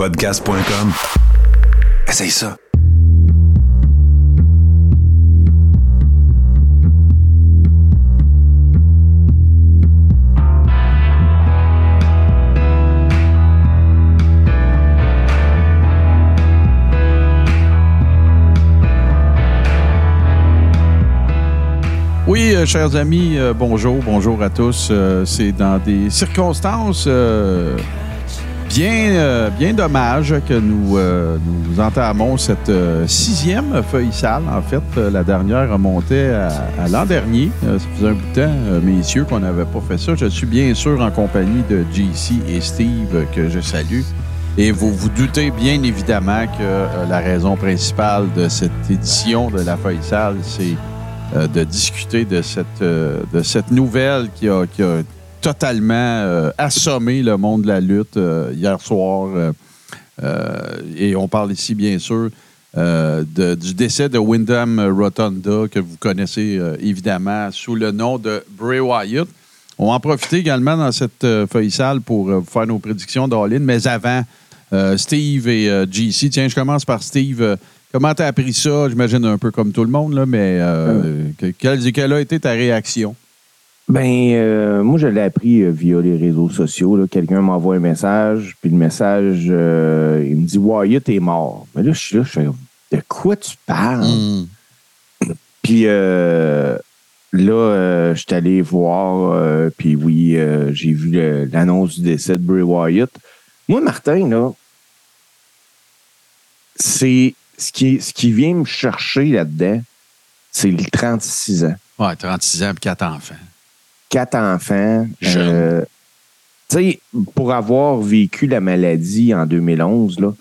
Podcast.com. Essaye ça. Oui, euh, chers amis, euh, bonjour, bonjour à tous. Euh, c'est dans des circonstances bien, euh, bien dommages que nous, euh, nous entamons cette euh, sixième feuille sale. En fait, Euh, la dernière remontait à, à l'an dernier. Euh, ça faisait un bout de temps, messieurs, qu'on n'avait pas fait ça. Je suis bien sûr en compagnie de JC et Steve, que je salue. Et vous vous doutez bien évidemment que la raison principale de cette édition de la feuille sale, c'est de discuter de cette, de cette nouvelle qui a, qui a totalement euh, assommé le monde de la lutte euh, hier soir. Euh, et on parle ici, bien sûr, de- du décès de Wyndham Rotunda, que vous connaissez évidemment sous le nom de Bray Wyatt. On va en profiter également dans cette feuille sale pour faire nos prédictions d'All-In. Mais avant, Steve et GC, tiens, je commence par Steve. Comment tu as appris ça? J'imagine un peu comme tout le monde, là, mais euh, que- quelle, quelle a été ta réaction? Ben, euh, moi, je l'ai appris euh, via les réseaux sociaux. là. Quelqu'un m'envoie un message, puis le message, euh, il me dit Wyatt est mort. Mais là, je suis là, je fais De quoi tu parles? Hmm. Puis là, je suis allé voir, puis oui, j'ai vu le- l'annonce du décès de Bray Wyatt. Moi, Martin, là, c'est ce qui, ce qui vient me chercher là-dedans, c'est les 36 ans. Ouais, 36 ans et 4 enfants. Quatre enfants. Euh, tu sais, pour avoir vécu la maladie en 2011, là,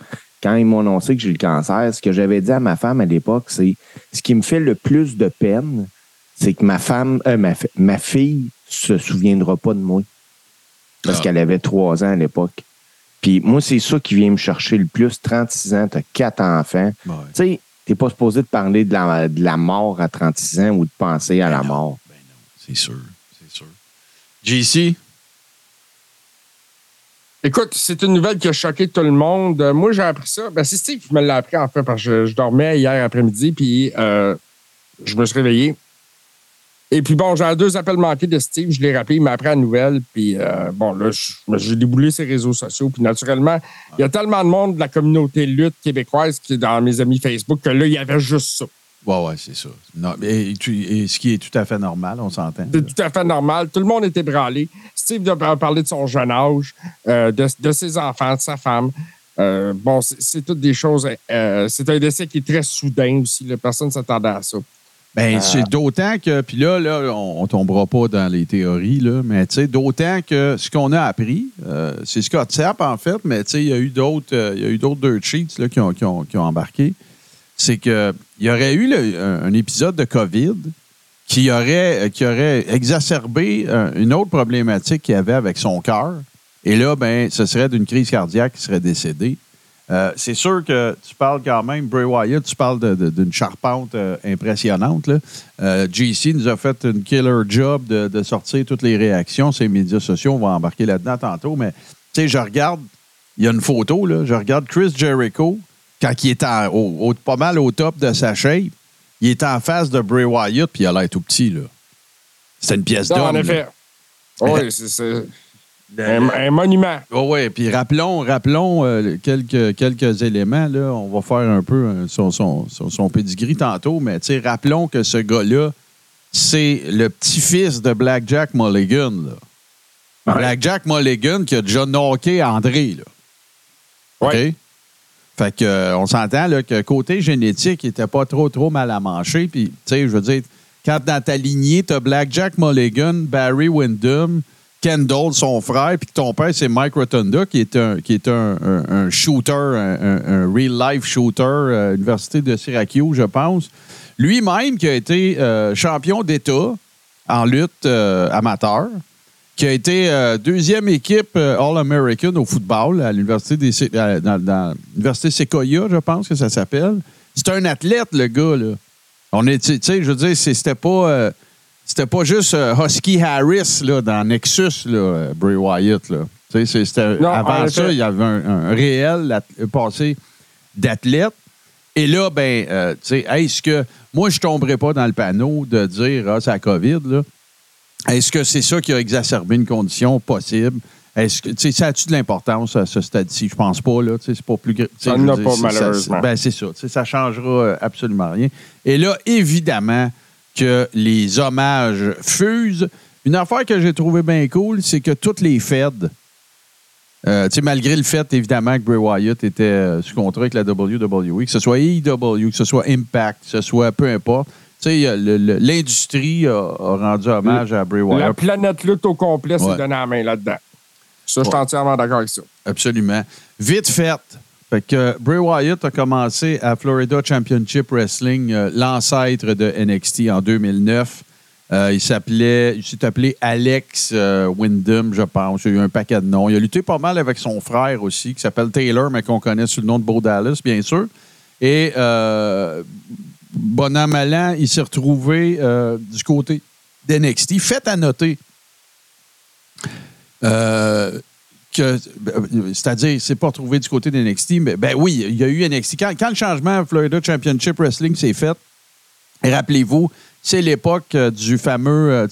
quand ils m'ont annoncé que j'ai le cancer, ce que j'avais dit à ma femme à l'époque, c'est ce qui me fait le plus de peine, c'est que ma femme, euh, ma, ma fille se souviendra pas de moi. Parce Ah. qu'elle avait trois ans à l'époque. Puis moi, c'est ça qui vient me chercher le plus. 36 ans, t'as quatre enfants. Ouais. Tu sais, t'es pas supposé de parler de la, de la mort à 36 ans ou de penser à la mort. Ben non, c'est sûr. JC? Écoute, c'est une nouvelle qui a choqué tout le monde. Euh, moi, j'ai appris ça. Ben, c'est Steve qui me l'a appris, en fait, parce que je, dormais hier après-midi, puis euh, je me suis réveillé. Et puis, bon, j'ai deux appels manqués de Steve. Je l'ai rappelé, il m'a appris la nouvelle. Puis, euh, bon, là, j'ai déboulé ses réseaux sociaux. Puis, naturellement, il y a tellement de monde de la communauté lutte québécoise qui est dans mes amis Facebook que là, il y avait juste ça. Ouais, ouais, c'est ça. Non, et, tu- et ce qui est tout à fait normal, on s'entend. C'est tout à fait normal. Tout le monde était bralé. Steve a parlé de son jeune âge, euh, de, de ses enfants, de sa femme. Euh, bon, c'est c'est toutes des choses. euh, c'est un décès qui est très soudain aussi. là. Personne ne s'attendait à ça. Ben, c'est d'autant que, puis là, là, on, on tombera pas dans les théories, là, mais tu sais, d'autant que ce qu'on a appris, c'est Scott Sapp, en fait, mais tu sais, il y a eu d'autres, il y a eu d'autres dirt sheets là, qui, ont, qui, ont, qui ont embarqué. C'est que il y aurait eu un, épisode de COVID qui aurait, aurait exacerbé euh, une autre problématique qu'il avait avec son cœur. Et là, ben, ce serait d'une crise cardiaque qui serait décédé. Euh, c'est sûr que tu parles quand même, Bray Wyatt, tu parles d'une charpente euh, impressionnante. Euh, JC nous a fait une killer job de, de sortir toutes les réactions. Ces médias sociaux, on va embarquer là-dedans tantôt. Mais tu sais, je regarde, il y a une photo, là, je regarde Chris Jericho quand il est en- au- au- pas mal au top de sa shape. Il est en face de Bray Wyatt, puis il a l'air tout petit. là. C'est une pièce d'homme. en effet. Oui, c'est- un, un monument. Oh oui, puis rappelons, rappelons euh, quelques, quelques éléments. Là. On va faire un peu euh, son, son, son, son pedigree tantôt, mais rappelons que ce gars-là, c'est le petit-fils de Blackjack Mulligan. Là. Blackjack Mulligan qui a déjà knocké André. Là. Ouais. OK? Fait que, euh, on s'entend là, que côté génétique, il était pas trop, trop mal à manger. Puis, tu sais, je veux dire, quand dans ta lignée, tu as Blackjack Mulligan, Barry Windham, Kendall, son frère, puis que ton père, c'est Mike Rotunda, qui est un, shooter, un, real-life shooter à l'Université de Syracuse, je pense. Lui-même, qui a été euh, champion d'État en lutte euh, amateur, qui a été euh, deuxième équipe euh, All-American au football à l'université des Sé- à- dans, dans l'université Sequoia, je pense que ça s'appelle. C'est un athlète, le gars, là. On est, tu sais, je veux dire, c'était pas, euh, c'était pas juste euh, Husky Harris là, dans Nexus, là, Bray Wyatt. Là. Non, avant ça, il y avait un, un réel passé d'athlète. Et là, ben, euh, tu sais, est-ce que moi, je ne tomberais pas dans le panneau de dire, ah, c'est la COVID, là. Est-ce que c'est ça qui a exacerbé une condition possible? Est-ce que, ça a-tu de l'importance à ce stade-ci? Je pense pas, là. C'est pas plus. Ça n'a pas, c'est- ça- malheureusement. ben, c'est ça. Ça changera euh, absolument rien. Et là, évidemment, que les hommages fusent. Une affaire que j'ai trouvé bien cool, c'est que toutes les Feds, euh, malgré le fait, évidemment, que Bray Wyatt était euh, sous contrat avec la WWE, que ce soit AEW, que ce soit Impact, que ce soit peu importe, tu sais, l'industrie a, a rendu hommage à Bray La Wyatt. planète lutte au complet s'est Ouais. donné la main là-dedans. Ça, je suis Ouais. entièrement d'accord avec ça. Absolument. Vite fait. Fait que Bray Wyatt a commencé à Florida Championship Wrestling, euh, l'ancêtre de NXT en 2009. Euh, il s'appelait, il s'est appelé Alex euh, Wyndham, je pense. Il y a eu un paquet de noms. Il a lutté pas mal avec son frère aussi, qui s'appelle Taylor, mais qu'on connaît sous le nom de Bo Dallas, bien sûr. Et euh, bon an, mal an, il s'est retrouvé euh, du côté d'NXT. Fait à noter euh, que, c'est-à-dire, c'est pas retrouvé du côté d'NXT, mais ben oui, il y a eu NXT. Quand, le changement à Florida Championship Wrestling s'est fait, rappelez-vous, c'est l'époque euh, du fameux,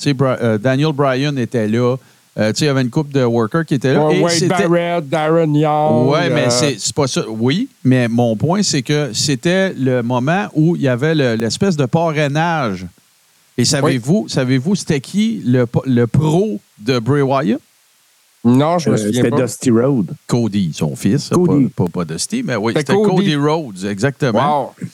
Daniel Bryan était là. Euh, tu sais, il y avait une couple de workers qui étaient là. Ouais, et Wade c'était- Barrett, Darren Young. oui, mais euh, c'est c'est pas ça. Oui, mais mon point, c'est que c'était le moment où il y avait le- l'espèce de parrainage. Et savez-vous, savez-vous, c'était qui le, le pro de Bray Wyatt? Non, je me Euh, souviens C'était pas. Dusty Road. Cody, son fils. Cody. Pas, pas, pas Dusty, mais oui, C'était c'était Cody. Cody. Rhodes, exactement. Wow.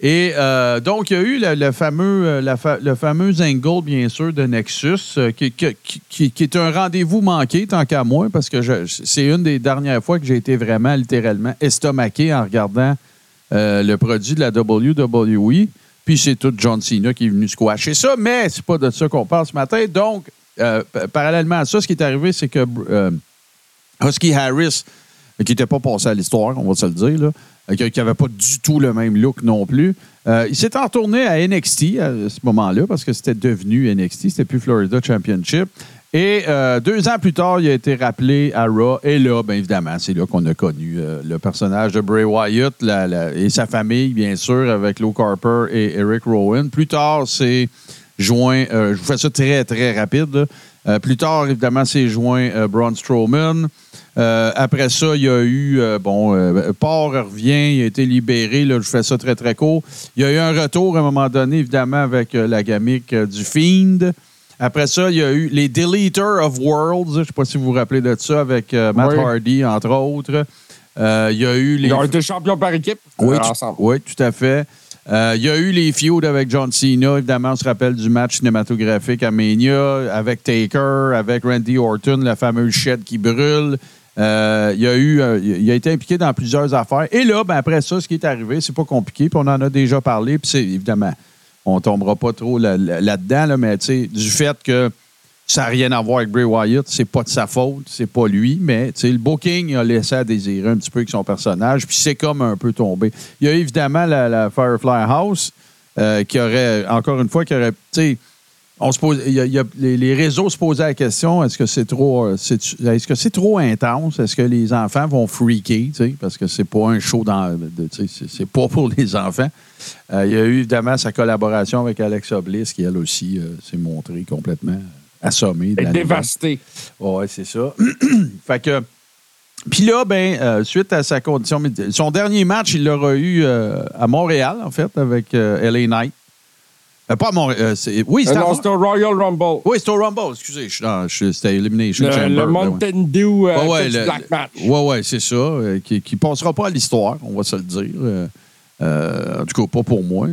Et euh, donc, il y a eu le, fameux, euh, le fameux angle, bien sûr, de Nexus, euh, qui, est un rendez-vous manqué, tant qu'à moi, parce que c'est une des dernières fois que j'ai été vraiment, littéralement, estomaqué en regardant euh, le produit de la WWE. Puis c'est tout John Cena qui est venu squasher ça, mais c'est pas de ça qu'on parle ce matin. Donc, euh, parallèlement à ça, ce qui est arrivé, c'est que euh, Husky Harris, euh, qui n'était pas passé à l'histoire, on va se le dire, là, euh, qui n'avait pas du tout le même look non plus. Euh, il s'est retourné à NXT à ce moment-là, parce que c'était devenu NXT, c'était plus Florida Championship. Et euh, deux ans plus tard, il a été rappelé à Raw. Et là, bien évidemment, c'est là qu'on a connu euh, le personnage de Bray Wyatt et sa famille, bien sûr, avec Luke Harper et Eric Rowan. Plus tard, c'est joint, euh, je vous fais ça très, très rapide. Euh, plus tard, évidemment, c'est joint euh, Braun Strowman. Euh, après ça, il y a eu, bon, Paul revient, il a été libéré, là, je fais ça très, très court. Il y a eu un retour à un moment donné, évidemment, avec la gamique du Fiend. Après ça, il y a eu les Deleter of Worlds, je ne sais pas si vous vous rappelez de ça, avec Matt Oui. Hardy, entre autres. Il y a eu les... Ils ont été champions par équipe Oui, tu- ensemble. oui, tout à fait. Euh, Il y a eu les feuds avec John Cena. Évidemment, on se rappelle du match cinématographique à Mania avec Taker, avec Randy Orton, la fameuse shed qui brûle. Euh, il, a eu, euh, il a été impliqué dans plusieurs affaires. Et là, ben, après ça, ce qui est arrivé, c'est pas compliqué, puis on en a déjà parlé, puis évidemment, on tombera pas trop là- là- là-dedans, là, mais tu sais, du fait que ça n'a rien à voir avec Bray Wyatt, c'est pas de sa faute, c'est pas lui, mais le booking a laissé à désirer un petit peu avec son personnage, puis c'est comme un peu tombé. Il y a évidemment la, Firefly House euh, qui aurait, encore une fois, qui aurait, on se pose, y a- les, réseaux se posaient la question est-ce que c'est trop, euh, est-ce que c'est trop intense? Est-ce que les enfants vont freaker Parce que c'est pas un show dans, c'est, c'est pas pour les enfants. Euh, il y a eu évidemment sa collaboration avec Alexa Bliss qui elle aussi s'est montrée complètement de nouvelle. dévastée. Oui, c'est ça. fait que. Puis là, ben, euh, suite à sa condition son dernier match, il l'aura eu euh, à Montréal, en fait, avec euh, LA Knight. Pas à Montréal. c'est- oui, c'était non, c'était au Royal Rumble. oui, c'était au Rumble, excusez. je suis dans- je C'était Le, Chamber. le. Mountain Dew Ouais, ouais, Black Match. Ouais, ouais, c'est ça. qui, qui passera pas à l'histoire, on va se le dire. En tout cas, pas pour moi.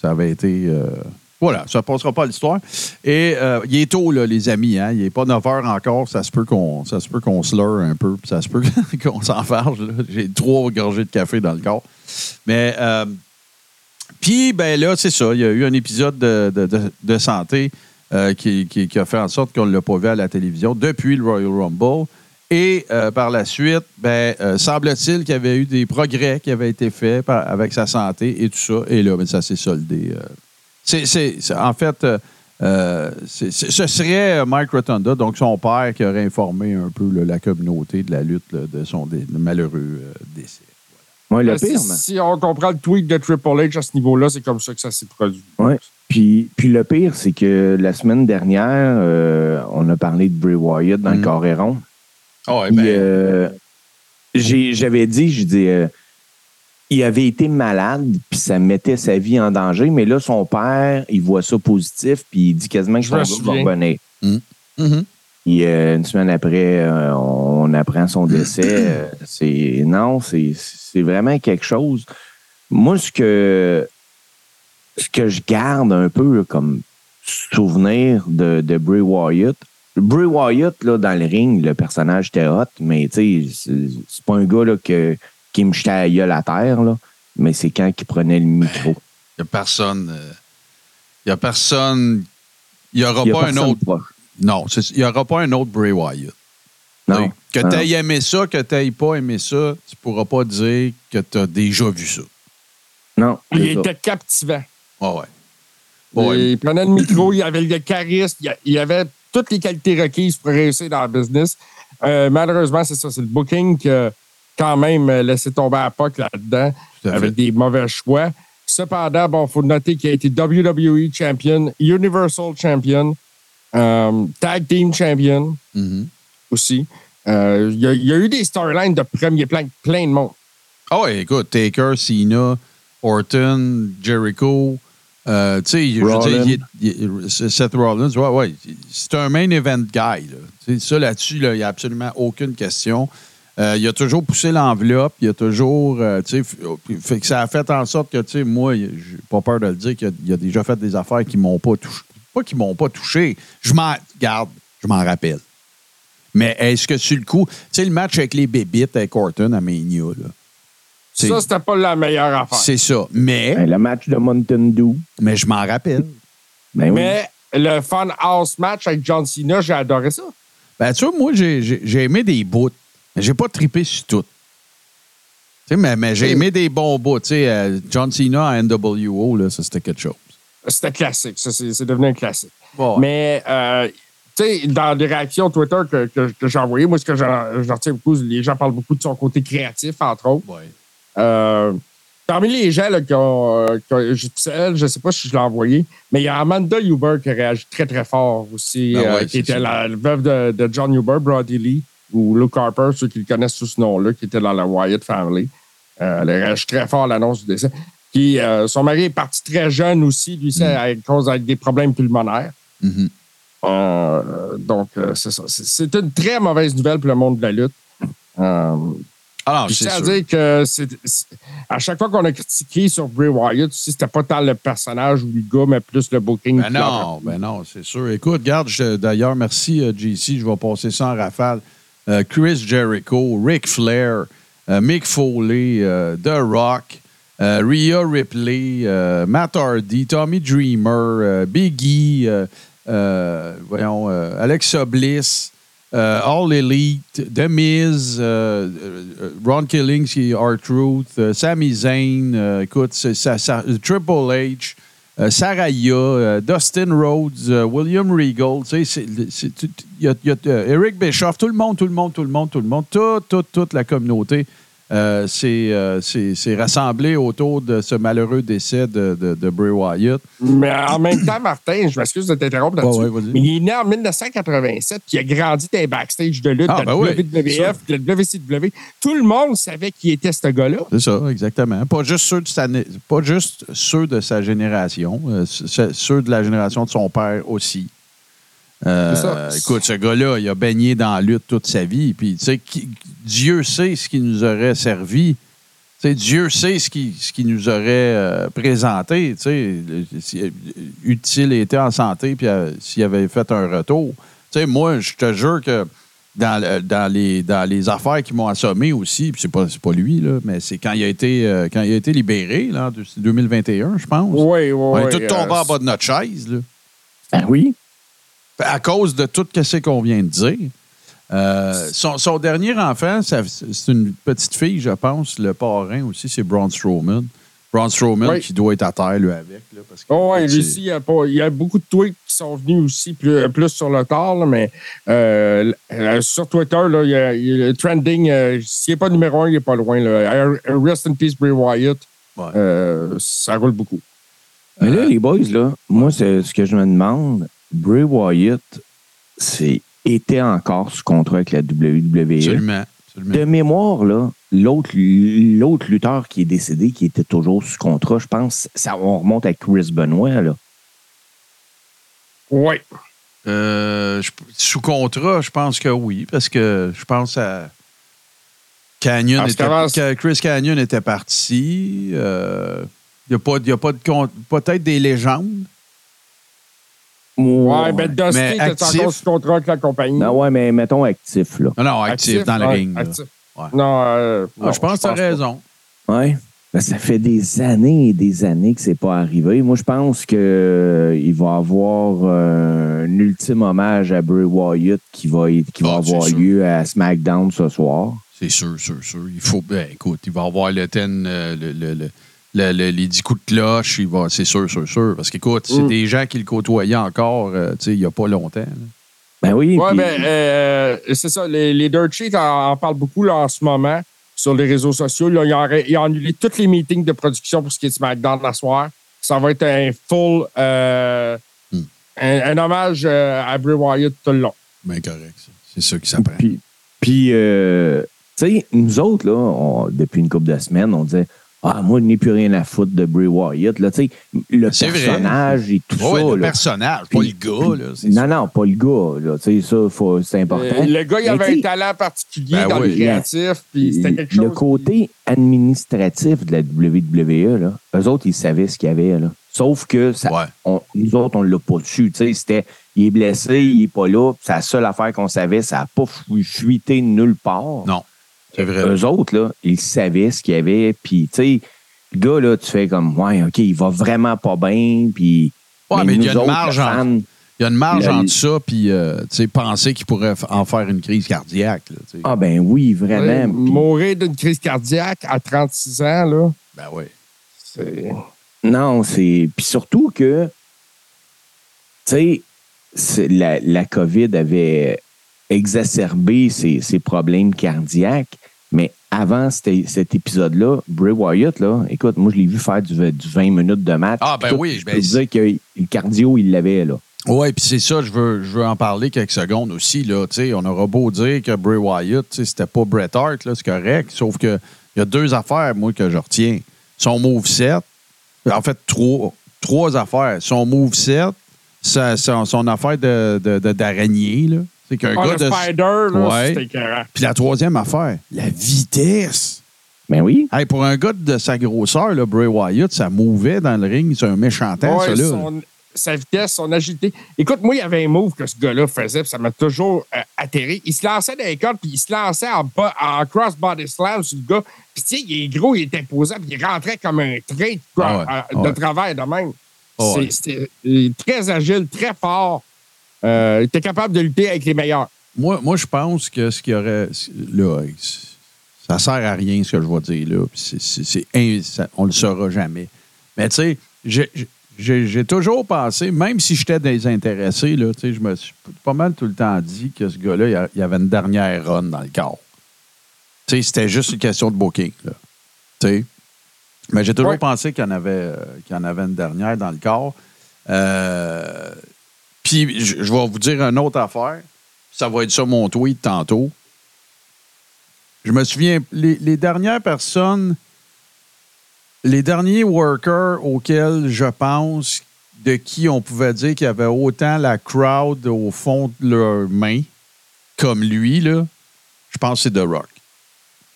Ça avait été. Voilà, ça passera pas à l'histoire. Et euh, il est tôt, là, les amis. Hein? Il n'est pas 9 h encore. Ça se peut qu'on se peut un peu. Ça se peut qu'on s'enfarge. J'ai trois gorgées de café dans le corps. Mais. euh, puis, ben là, c'est ça. Il y a eu un épisode de, santé euh, qui, a fait en sorte qu'on ne l'a pas vu à la télévision depuis le Royal Rumble. Et par la suite, ben, semble-t-il qu'il y avait eu des progrès qui avaient été faits avec sa santé et tout ça. Et là, ben, ça s'est soldé. Euh. C'est- en fait, euh, euh, ce serait Mike Rotunda, donc son père, qui aurait informé un peu là, la communauté de la lutte là, de son dé- de malheureux euh, décès. Le Ben, si, pire, man. si on comprend le tweet de Triple H à ce niveau-là, c'est comme ça que ça s'est produit. Ouais. Puis, puis le pire, c'est que la semaine dernière, euh, on a parlé de Bray Wyatt dans Mm. le Coréron. Ah euh, j'ai- j'avais dit, je dis, euh, il avait été malade, puis ça mettait sa vie en danger, mais là, son père, il voit ça positif, puis il dit quasiment que Je son gars va revenir. Puis euh, une semaine après, euh, on apprend son décès. Euh, c'est non, c'est c'est vraiment quelque chose. Moi, ce que ce que je garde un peu comme souvenir de, de Bray Wyatt. Bray Wyatt, là, dans le ring, le personnage était hot, mais tu sais, c'est c'est pas un gars là, que, qui me jetait à gueule à terre, là, mais c'est quand il prenait le micro. Il n'y a personne. euh, Il n'y a personne. Il n'y aura Il y a pas un autre. proche. Non, il n'y aura pas un autre Bray Wyatt. Non. Que tu aies aimé ça, que tu n'aies pas aimé ça, tu ne pourras pas dire que tu as déjà vu ça. Non. Il était captivant. Ah ouais. Ouais. Il prenait le micro, il avait le charisme, il avait toutes les qualités requises pour réussir dans le business. Euh, malheureusement, c'est ça, c'est le booking qui a quand même laissé tomber à POC là-dedans avec des mauvais choix. Cependant, bon, il faut noter qu'il a été WWE Champion, Universal Champion, euh, Tag Team Champion Mhm. aussi. Euh, Il y, a- il y a eu des storylines de premier plan, plein de monde. Ah ouais, écoute, Taker, Cena, Orton, Jericho. euh, tu sais, Seth Rollins, ouais, ouais. C'est un main event guy. Là. Ça, là-dessus, là, il n'y a absolument aucune question. Euh, il a toujours poussé l'enveloppe, il a toujours. euh, tu sais, f- fait que ça a fait en sorte que, tu sais, moi, j'ai pas peur de le dire, qu'il a, il a déjà fait des affaires qui m'ont pas touché. Pas qui m'ont pas touché. Je m'en. Garde, je m'en rappelle. Mais est-ce que sur le coup, tu sais, le match avec les bébites avec Orton à Mania, là. c'est- Ça, c'était pas la meilleure affaire. C'est ça. Mais, Ben, le match de Mountain Dew. mais je m'en rappelle. Ben oui. Mais le Fun House match avec John Cena, j'ai adoré ça. Ben, tu vois, moi, j'ai aimé des bouts. Mais j'ai pas trippé sur tout. Mais, mais j'ai aimé des bons bouts. Euh, John Cena à NWO, là, ça, c'était quelque chose. C'était classique. Ça, c'est c'est devenu un classique. Bon, Mais, euh, dans des réactions Twitter que, que, que j'ai envoyées, moi, ce que j'en j'en retiens beaucoup, les gens parlent beaucoup de son côté créatif, entre autres. ouais. Euh, parmi les gens là, qui ont. je, je sais pas si je l'ai envoyé, mais il y a Amanda Huber qui a réagi très, très fort aussi, Ben ouais, qui était la veuve de, de John Huber, Brody Lee, ou Luke Harper, ceux qui le connaissent sous ce nom-là, qui était dans la Wyatt Family. Euh, elle a réagi très fort à l'annonce du décès. Puis euh, son mari est parti très jeune aussi, lui, c'est à cause avec des problèmes pulmonaires. Mhm. Euh, donc, euh, c'est ça. C'est- C'est une très mauvaise nouvelle pour le monde de la lutte. Euh, Alors, puis je c'est tiens à sûr. dire que c'est, c'est- à chaque fois qu'on a critiqué sur Bray Wyatt, tu sais, c'était pas tant le personnage ou le gars, mais plus le booking. Ben non, ben non, c'est sûr. Écoute, regarde, je- d'ailleurs, merci JC, je vais passer ça en rafale. Euh, Chris Jericho, Ric Flair, euh, Mick Foley, euh, The Rock, Rhea Ripley, Matt Hardy, Tommy Dreamer, Biggie, voyons, Alexa Bliss, All Elite, The Miz, Ron Killings, R-Truth, Sami Zayn, écoute, Triple H, Saraya, euh, Dustin Rhodes, euh, William Regal, tu sais, il y a, euh, Eric Bischoff, tout le monde, tout le monde, tout le monde, tout le monde, toute, toute, toute la communauté euh, s'est euh, rassemblée autour de ce malheureux décès de, de, de Bray Wyatt. Mais en même temps, Martin, je m'excuse de t'interrompre là-dessus. Ouais, ouais, mais il est né en 1987, puis il a grandi dans les backstage de lutte, Ah, de ben la oui, WWF, de la WCW. Tout le monde savait qui était ce gars-là. C'est ça, exactement. Pas juste ceux de sa, pas juste ceux de sa génération, euh, ceux de la génération de son père aussi. Euh, écoute, ce gars-là, il a baigné dans la lutte toute sa vie. Puis, tu sais, qui- Dieu sait ce qui nous aurait servi. Dieu sait ce qui, ce qui nous aurait euh, présenté. tu sais, le- si- euh, utile était en santé, puis euh, s'il avait fait un retour. Tu sais, moi, je te jure que dans, le- dans, les, dans les affaires qui m'ont assommé aussi, puis c'est pas, c'est pas lui, là, mais c'est quand il a été, euh, quand il a été libéré, là, en deux- 2021, je pense. Oui, oui, On est oui. tous tombés euh, en bas de notre chaise, là. Ah oui? À cause de tout ce qu'on vient de dire. Euh, son, son dernier enfant, c'est une petite fille, je pense. Le parrain aussi, c'est Braun Strowman. Braun Strowman Oui. qui doit être à terre, lui, avec. Là, parce Parce que, Oh, ouais, lui aussi, il y, a pas- il y a beaucoup de tweets qui sont venus aussi plus, plus sur le tard, là, mais euh, euh, sur Twitter, là, il y a, il y a le trending. euh, S'il n'est pas numéro un, il n'est pas loin. Là. Rest in peace, Bray Wyatt. Ouais. Euh, ça roule beaucoup. Mais Euh, là, les boys, là, moi, c'est ce que je me demande, Bray Wyatt, c'est était encore sous contrat avec la WWE. Absolument. absolument. De mémoire, là, l'autre, l'autre lutteur qui est décédé, qui était toujours sous contrat, je pense, ça, on remonte à Chris Benoit, là. Oui. Euh, je- sous contrat, je pense que oui, parce que je pense à. Canyon Parce était, Chris Canyon était parti. Euh, Il n'y a pas, y a pas de peut-être des légendes. Ouais, ben Dusty Mais était actif. encore sous contrat avec la compagnie? Non, ouais, mais mettons actif, là. Non, non, actif, dans le ouais, ring. là. actif. Ouais. Non, euh, Ah, non, je pense que tu as pas. raison. Ouais. Ben, ça fait des années et des années que c'est pas arrivé. Moi, je pense que euh, il va y avoir euh, un ultime hommage à Bray Wyatt qui va, être- qui va Ah, avoir sûr. lieu à SmackDown ce soir. C'est sûr, sûr, sûr. Il faut. Ben, écoute, il va avoir le ten, euh, le, le- le- le- le- les 10 coups de cloche. Il va, c'est sûr, sûr, sûr. Parce qu'écoute, c'est Mm. des gens qui le côtoyaient encore, euh, tu sais, il n'y a pas longtemps. là. Ben oui. Ouais, puis- ben, euh, c'est ça. Les, les Dirt Sheets en, en parlent beaucoup là, en ce moment sur les réseaux sociaux. Là, ils, ont, ré- ils ont annulé tous les meetings de production pour ce qui est de SmackDown la soir. Ça va être un full. euh, Hmm. un, un hommage euh, à Bray Wyatt tout le long. Ben, correct. ça. C'est ça qui s'apprend. Puis, puis euh, tu sais, nous autres, là, on- depuis une couple de semaines, on disait Ah, moi, je n'ai plus rien à foutre de Bray Wyatt. Là, tu sais, le vrai. personnage et tout Ouais, ça. le là. personnage, pas le gars. Là, Non, non, pas le gars. Là, tu sais, ça, faut- c'est important. Euh, le gars, il avait un talent particulier Ben dans le créatif. Puis c'était quelque chose. Le côté administratif de la WWE, là, eux autres, ils savaient ce qu'il y avait. Là. Sauf que ça, Ouais. on- nous autres, on ne l'a pas su. Tu sais, C'était, il est blessé, il n'est pas là. C'est la seule affaire qu'on savait. Ça n'a pas fu- fuité nulle part. Non, vrai. Eux autres, là, ils savaient ce qu'il y avait. Puis, tu sais, le gars, là, tu fais comme, ouais, OK, il va vraiment pas bien. Puis, Ouais, mais il y a une marge fans, Il y a une marge entre ça puis euh, tu sais, penser qu'il pourrait en faire une crise cardiaque. Là. Ah, ben oui, vraiment. Mourir d'une crise cardiaque à 36 ans, là, Ben oui. c'est. Non, c'est. Puis surtout que, tu sais, la, la COVID avait exacerbé ses, ses problèmes cardiaques, mais avant cet, cet épisode-là, Bray Wyatt, là, écoute, moi, je l'ai vu faire du, du 20 minutes de match. Ah, ben Tout, oui, Je ben peux te dire que le cardio, il l'avait, là. Oui, puis c'est ça, je veux, je veux en parler quelques secondes aussi. Là, on aura beau dire que Bray Wyatt, c'était pas Bret Hart, là, c'est correct. Sauf que il y a deux affaires, moi, que je retiens. Son move 7, en fait, trois, trois affaires. Son move 7, sa- son, son affaire de, de- de- d'araignée, là. C'est qu'un Ah, gars le de. Spider, là, Ouais. c'était écœurant. Puis la troisième affaire, la vitesse. Ben oui. Hey, pour un gars de sa grosseur, là, Bray Wyatt, ça mouvait dans le ring. C'est un méchant temps, Ouais, ça, là. son- sa vitesse, son agilité. Écoute, moi, il y avait un move que ce gars-là faisait, puis ça m'a toujours euh, atterré. Il se lançait dans les cordes, puis il se lançait en, bas- en cross-body slam sur le gars. Puis, tu sais, il est gros, il est imposant, puis il rentrait comme un train de, Ah ouais, euh, ah de ouais. travers de même. Ouais. C'est- C'était très agile, très fort. Euh, il était capable de lutter avec les meilleurs. Moi, moi, je pense que ce qu'il y aurait. Là, ça sert à rien, ce que je vais dire là. Ça- on le saura jamais. Mais tu sais, j'ai- toujours pensé, même si j'étais désintéressé, là, tu sais, je me suis pas mal tout le temps dit que ce gars-là, il avait une dernière run dans le corps. Tu sais, c'était juste une question de booking. Là. Tu sais. Mais j'ai toujours Ouais. pensé qu'il y, en avait, euh, qu'il y en avait une dernière dans le corps. Euh, puis, je vais vous dire une autre affaire. Ça va être ça mon tweet tantôt. Je me souviens, les, dernières personnes, les derniers workers auxquels je pense, de qui on pouvait dire qu'il y avait autant la crowd au fond de leurs mains, comme lui, là, je pense que c'est The Rock.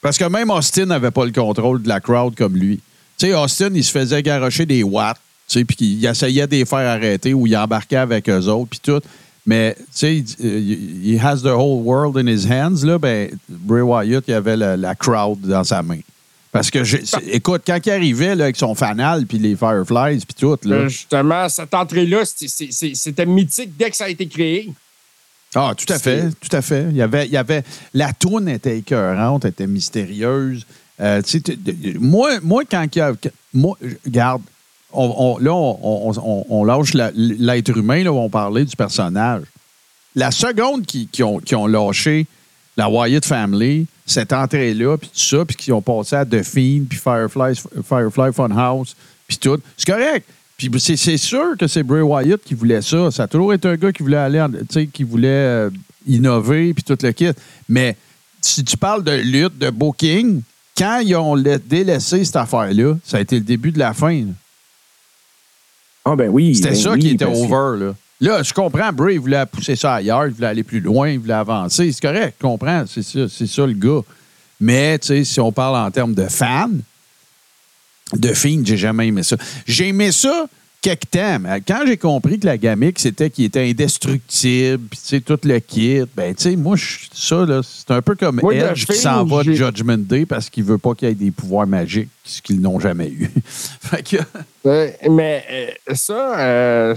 Parce que même Austin n'avait pas le contrôle de la crowd comme lui. Tu sais, Austin, il se faisait garocher des watts, sais, puis il essayait de les faire arrêter ou il embarquait avec eux autres, puis tout. Mais, tu sais, il- he has the whole world in his hands, là. Ben, Bray Wyatt, il avait la, la crowd dans sa main. Parce que, écoute, quand il arrivait là, avec son fanal, puis les Fireflies, puis tout, là. Euh, justement, cette entrée-là, c'était- mythique dès que ça a été créé. Ah, tout à fait, tout à fait. Il y avait, il y avait, la toune était écœurante, était mystérieuse. Euh, tu sais, tu- moi, moi, quand il y a. Moi, je- regarde, on, là, on, lâche l'être humain, là, où on parlait du personnage. La seconde qui, ont, lâché la Wyatt Family, cette entrée-là, puis tout ça, puis qui ont passé à The Fiend, puis Firefly, Firefly Funhouse, puis tout, c'est correct. Puis c'est sûr que c'est Bray Wyatt qui voulait ça. Ça a toujours été un gars qui voulait aller, tu sais, qui voulait euh, innover, puis tout le kit. Mais si tu parles de lutte, de booking, quand ils ont la- délaissé cette affaire-là, ça a été le début de la fin. là. Ah, ben oui. C'était ben ça oui, qui était que- over. Là. là, je comprends, Bray voulait pousser ça ailleurs, il voulait aller plus loin, il voulait avancer. C'est correct, je comprends, c'est ça, c'est ça le gars. Mais, tu sais, si on parle en termes de fans, de Fiend, j'ai jamais aimé ça. J'ai aimé ça quelque temps, mais quand j'ai compris que la gamique, c'était qu'il était indestructible, puis tu sais, tout le kit, ben, tu sais, moi, je- ça, là, c'est un peu comme Moi, Edge qui s'en va de Judgment Day parce qu'il veut pas qu'il y ait des pouvoirs magiques, ce qu'ils n'ont jamais eu. fait que, Euh, mais euh, ça, euh,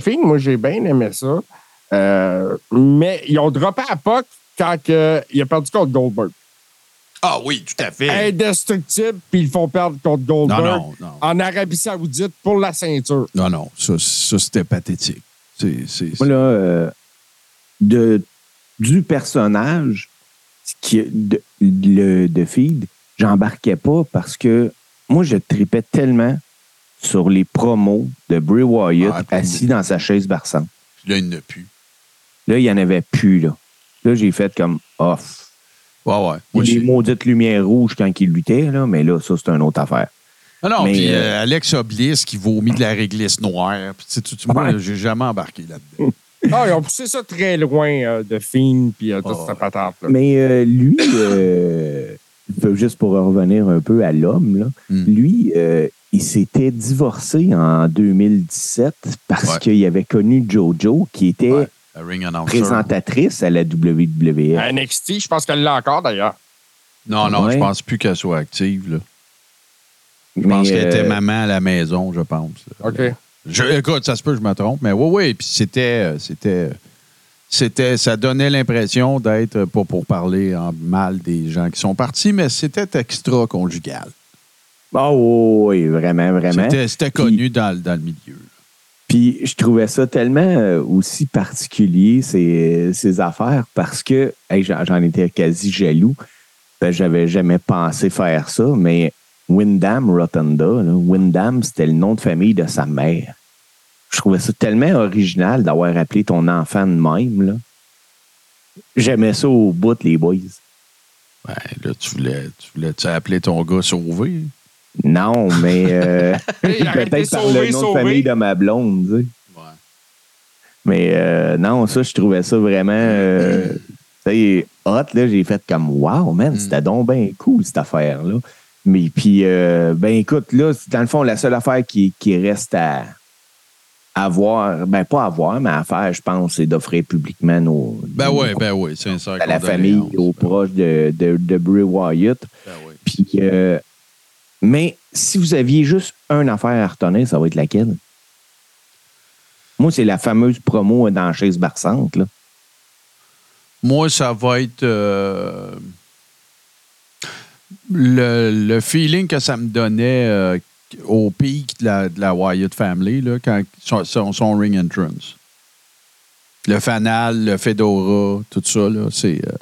Fiend, moi, j'ai bien aimé ça. Euh, mais ils ont droppé à POC quand il a perdu contre Goldberg. Ah oui, tout à fait. Indestructible, puis ils le font perdre contre Non, Goldberg non, non. en Arabie Saoudite pour la ceinture. Non, non, ça, ça c'était pathétique. C'est, Moi, là, euh, de, du personnage qui, de, le, de Feed, j'embarquais pas parce que moi, je tripais tellement sur les promos de Bray Wyatt Ah, assis dans sa chaise berçante. Là, il n'a plus. Là, il n'y en avait plus. Là, là j'ai fait comme off. Ouais, ouais. Moi, les maudites lumières rouges quand il luttait, là, mais là, ça, c'est une autre affaire. Ah non, puis euh, euh, Alex Oblis qui vomit de la réglisse noire. Puis, tu sais, tout, moi, Ouais. j'ai jamais embarqué là-dedans. Ah, ils ont poussé ça très loin euh, de Fiend, puis euh, toute Oh. cette patente-là. Mais euh, lui, euh, juste pour revenir un peu à l'homme, là, Hmm. lui, euh, il s'était divorcé en 2017 parce Ouais. qu'il avait connu Jojo, qui était Ouais. La ring announcer. présentatrice à la WWE. À NXT, je pense qu'elle l'a encore d'ailleurs. Non, non, Ouais. je pense plus qu'elle soit active. Là. Je Mais, pense qu'elle euh, était maman à la maison, je pense. OK. Je, écoute, ça se peut, je me trompe, mais oui, oui. Puis c'était, euh, c'était, c'était, ça donnait l'impression d'être, pas pour parler en mal des gens qui sont partis, mais c'était extra-conjugal. Ah oui, vraiment, vraiment. C'était, c'était connu dans, dans le milieu. Puis je trouvais ça tellement euh, aussi particulier, ces, affaires, parce que hey, j'en étais quasi jaloux. Ben, J'avais jamais pensé faire ça, mais Wyndham Rotunda, là, Wyndham, c'était le nom de famille de sa mère. Je trouvais ça tellement original d'avoir appelé ton enfant de même. J'aimais ça au bout, les boys. Ben, là, tu voulais, tu voulais tu ton gars sauvé. Non, mais euh, peut-être par sauver, le nom de famille de ma blonde. tu sais. Ouais. Mais euh, non, ça, je trouvais ça vraiment euh, hot. Là, j'ai fait comme Wow, man, Mm. c'était donc bien cool cette affaire-là. Mais puis, euh, ben écoute, là, c'est dans le fond, la seule affaire qui, qui reste à, à voir, ben pas à voir, mais à faire, je pense, c'est d'offrir publiquement nos. Ben oui, ben oui, c'est ça. à la famille, aux proches de, de, de Bray Wyatt. Ben oui. Puis, euh, mais si vous aviez juste une affaire à retenir, ça va être laquelle? Moi, c'est la fameuse promo dans berçante. Là. Moi, ça va être euh, le, feeling que ça me donnait euh, au pic de la, Wyatt Family, là, quand son, son- son ring entrance. Le fanal, le Fedora, tout ça, là, c'est. euh,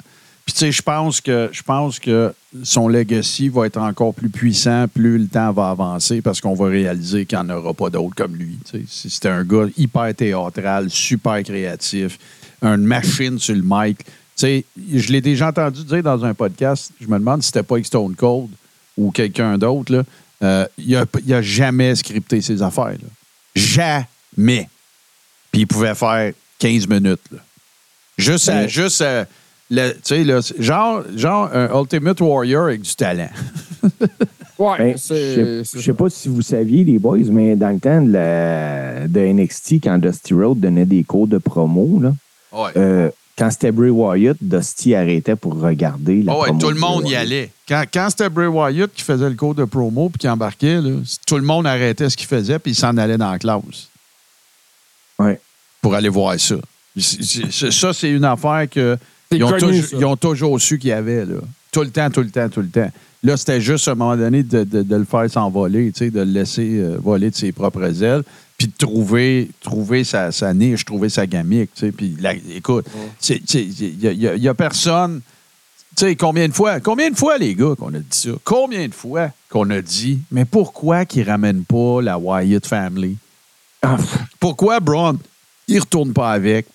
puis tu sais, je pense que je pense que son legacy va être encore plus puissant plus le temps va avancer parce qu'on va réaliser qu'il n'y en aura pas d'autres comme lui. tu sais. C'est- C'était un gars hyper théâtral, super créatif, une machine sur le mic. Tu sais, je l'ai déjà entendu dire dans un podcast. Je me demande si c'était pas avec Stone Cold ou quelqu'un d'autre. là. Euh, il a, il a jamais scripté ses affaires. là. Jamais. Puis il pouvait faire 15 minutes. là. Juste, à- Ben- juste à- le- tu sais, là, genre, genre un Ultimate Warrior avec du talent. Ouais, Ben, c'est. je sais- pas si vous saviez, les boys, mais dans le temps de, la, de NXT, quand Dusty Road donnait des cours de promo, là, Ouais. euh, quand c'était Bray Wyatt, Dusty arrêtait pour regarder la Ah ouais, promo tout le de monde y allait. Quand, quand c'était Bray Wyatt qui faisait le cours de promo puis qui embarquait, là, tout le monde arrêtait ce qu'il faisait puis il s'en allait dans la classe Ouais. pour aller voir ça. Ça, c'est une affaire que ils ont, connu, toujours- ça. ils ont toujours su qu'il y avait. Là. Tout le temps, tout le temps, tout le temps. Là, c'était juste à un moment donné de, de- de le faire s'envoler, tu sais, de le laisser euh, voler de ses propres ailes, puis de trouver, trouver sa, sa niche, trouver sa gamique, tu sais. Puis, la- écoute, il y, a- il y a- il y a personne. Tu sais, combien de fois, combien de fois, les gars, qu'on a dit ça? Combien de fois qu'on a dit, mais pourquoi qu'ils ramènent pas la Wyatt Family? Ah, Pourquoi Braun, il retourne pas avec?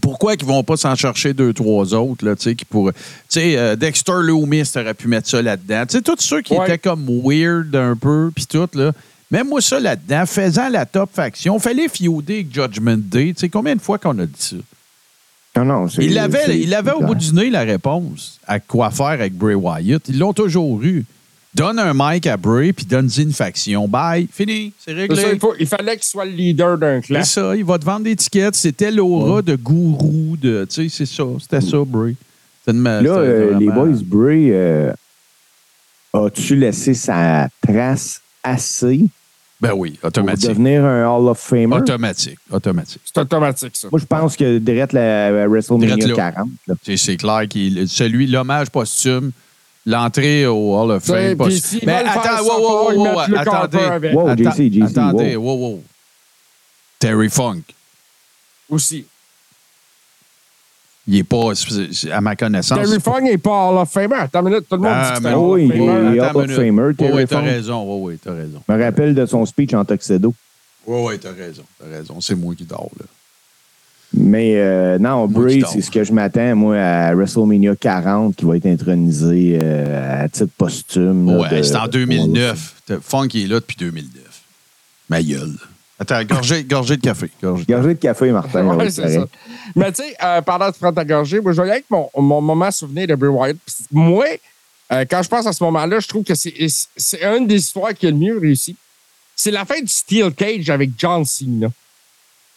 Pourquoi qu'ils vont pas s'en chercher deux, trois autres, là, tu sais, qui pourraient. Tu sais, euh, Dexter Loomis, t'aurais pu mettre ça là-dedans. Tu sais, tous ceux qui Ouais. étaient comme weird un peu, puis tout, là. Même moi, ça là-dedans, faisant la top faction, fallait fioder avec Judgment Day. Tu sais, combien de fois qu'on a dit ça? non, non, c'est- Il avait, il avait au bout du nez la réponse à quoi faire avec Bray Wyatt. Ils l'ont toujours eu. Donne un mic à Bray, puis donne-y une faction. Bye, fini, c'est réglé. ça, il, faut- il fallait qu'il soit le leader d'un clan. C'est ça, il va te vendre des tickets. C'était l'aura de gourou, de, tu sais, c'est ça. C'était ça, Bray. C'était une- Là, euh, les Boys Bray, euh, as-tu laissé sa trace assez Ben oui, pour automatique. devenir un Hall of Famer? Automatique, automatique. C'est automatique, ça. Moi, je pense que direct la WrestleMania Direct là. 40. là. C'est- C'est clair qu'il celui, l'hommage posthume, l'entrée au Hall of sais, Fame. Mais attends, wow, wow, wow, attendez. Wow, Atta- JC, JC, attendez, wow. wow, wow. Terry Funk, Aussi. il est pas, à ma connaissance. Terry Funk n'est pas Hall of Famer. Attends une minute, tout le monde Ah, dit que c'est mais un Hall oui, of il est- Famer. il est Attends Hall of. Famer, Oui, Terry oui, t'as raison. Oui, oui, t'as raison. Je me rappelle de son speech en tuxedo. Oui, oui, t'as raison. T'as raison. C'est moi qui dors, là. Mais euh, non, Bray, c'est ce que je m'attends, moi, à WrestleMania 40, qui va être intronisé euh, à titre posthume. là, Ouais, de- c'est en 2009. T'as- Funk est là depuis 2009. Ma gueule. Attends, gorgée, gorgée de café. Gorgée de- Gorgée de café, Martin. Ouais, c'est ça. Mais tu sais, euh, pendant que tu prends ta gorgée, moi, je vais avec mon, mon moment souvenir de Bray Wyatt. Moi, euh, quand je pense à ce moment-là, je trouve que c'est c'est une des histoires qui a le mieux réussi. C'est la fin du Steel Cage avec John Cena.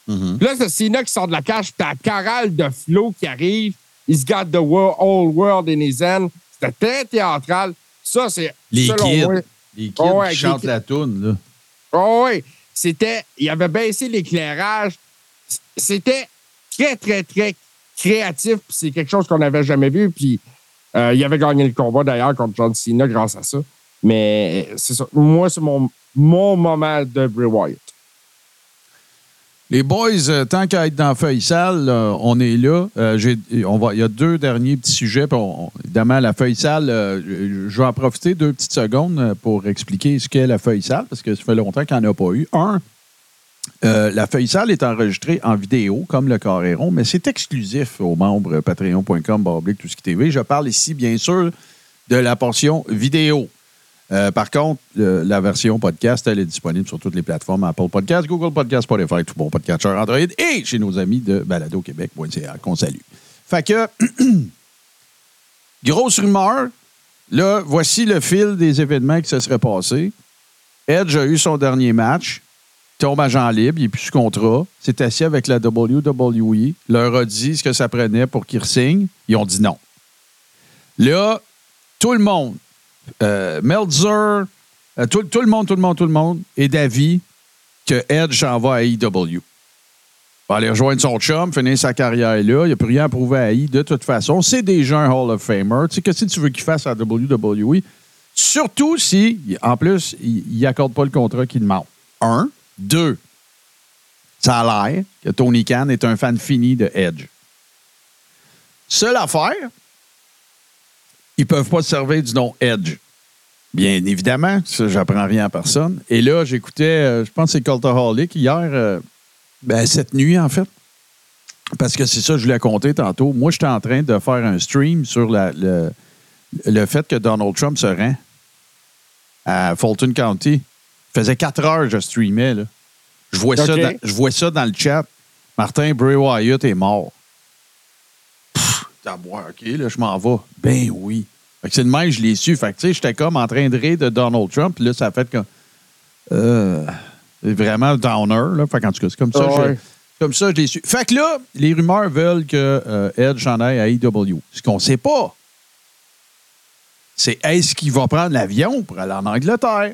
Mhm. Là, c'est Cena qui sort de la cage, puis t'as la chorale de Flo qui arrive. He's got the world, whole world in his hand. C'était très théâtral. Ça, c'est. Les selon kids. moi- Les kids Oh, ouais, qui chantent les la toune, là. Oh oui, c'était. Il avait baissé l'éclairage. C'était très, très, très créatif. puis C'est quelque chose qu'on n'avait jamais vu. Puis euh, il avait gagné le combat d'ailleurs contre John Cena grâce à ça. Mais c'est ça. Moi, c'est mon, mon moment de Bray Wyatt. Les boys, euh, tant qu'à être dans la feuille sale, là, on est là. Euh, il y a deux derniers petits sujets. évidemment, la feuille sale, euh, je vais en profiter deux petites secondes euh, pour expliquer ce qu'est la feuille sale, parce que ça fait longtemps qu'il n'y en a pas eu. Un, euh, la feuille sale est enregistrée en vidéo, comme le Carréron, mais c'est exclusif aux membres patreon.com, tout ce qui TV. Je parle ici, bien sûr, de la portion vidéo. Euh, par contre, le- la version podcast, elle est disponible sur toutes les plateformes Apple Podcast, Google Podcast, Spotify, tout bon podcatcher Android et chez nos amis de baladoquebec.ca qu'on salue. Fait que, grosse rumeur, là, voici le fil des événements qui se seraient passés. Edge a eu son dernier match, tombe agent libre, il n'est plus sous contrat, s'est assis avec la WWE, leur a dit ce que ça prenait pour qu'ils signent. Ils ont dit non. Là, tout le monde, euh, Meltzer, euh, tout, le monde, tout le monde, tout le monde est d'avis que Edge s'en va à AEW. Va aller rejoindre son chum, finir sa carrière là. Il n'y a plus rien à prouver à I de toute façon. C'est déjà un Hall of Famer. Tu sais, qu'est-ce que tu veux qu'il fasse à WWE? Surtout si, en plus, il n'accorde pas le contrat qu'il demande. Un. Deux. Ça a l'air que Tony Khan est un fan fini de Edge. Seule affaire, ils peuvent pas se servir du nom Edge. Bien évidemment, ça, j'apprends rien à personne. Et là, j'écoutais, euh, je pense que c'est Cultaholic hier, euh, ben, cette nuit, en fait. Parce que c'est ça, je voulais compter tantôt. Moi, j'étais en train de faire un stream sur la- le, le fait que Donald Trump se rend à Fulton County. Ça faisait quatre heures que je streamais. Là. Je, vois ça dans, je vois ça dans le chat. Martin Bray Wyatt est mort. T'as boire, OK, là, je m'en vais. Ben oui. Fait que c'est de même, je l'ai su. Fait que, tu sais, j'étais comme en train de rire de Donald Trump. Puis là, ça a fait comme. Euh, c'est vraiment downer, là. Fait qu'en tout cas, c'est comme ça. Ah ouais. comme ça, je l'ai su. Fait que là, les rumeurs veulent que euh, Edge en aille à AEW. Ce qu'on sait pas, c'est est-ce qu'il va prendre l'avion pour aller en Angleterre?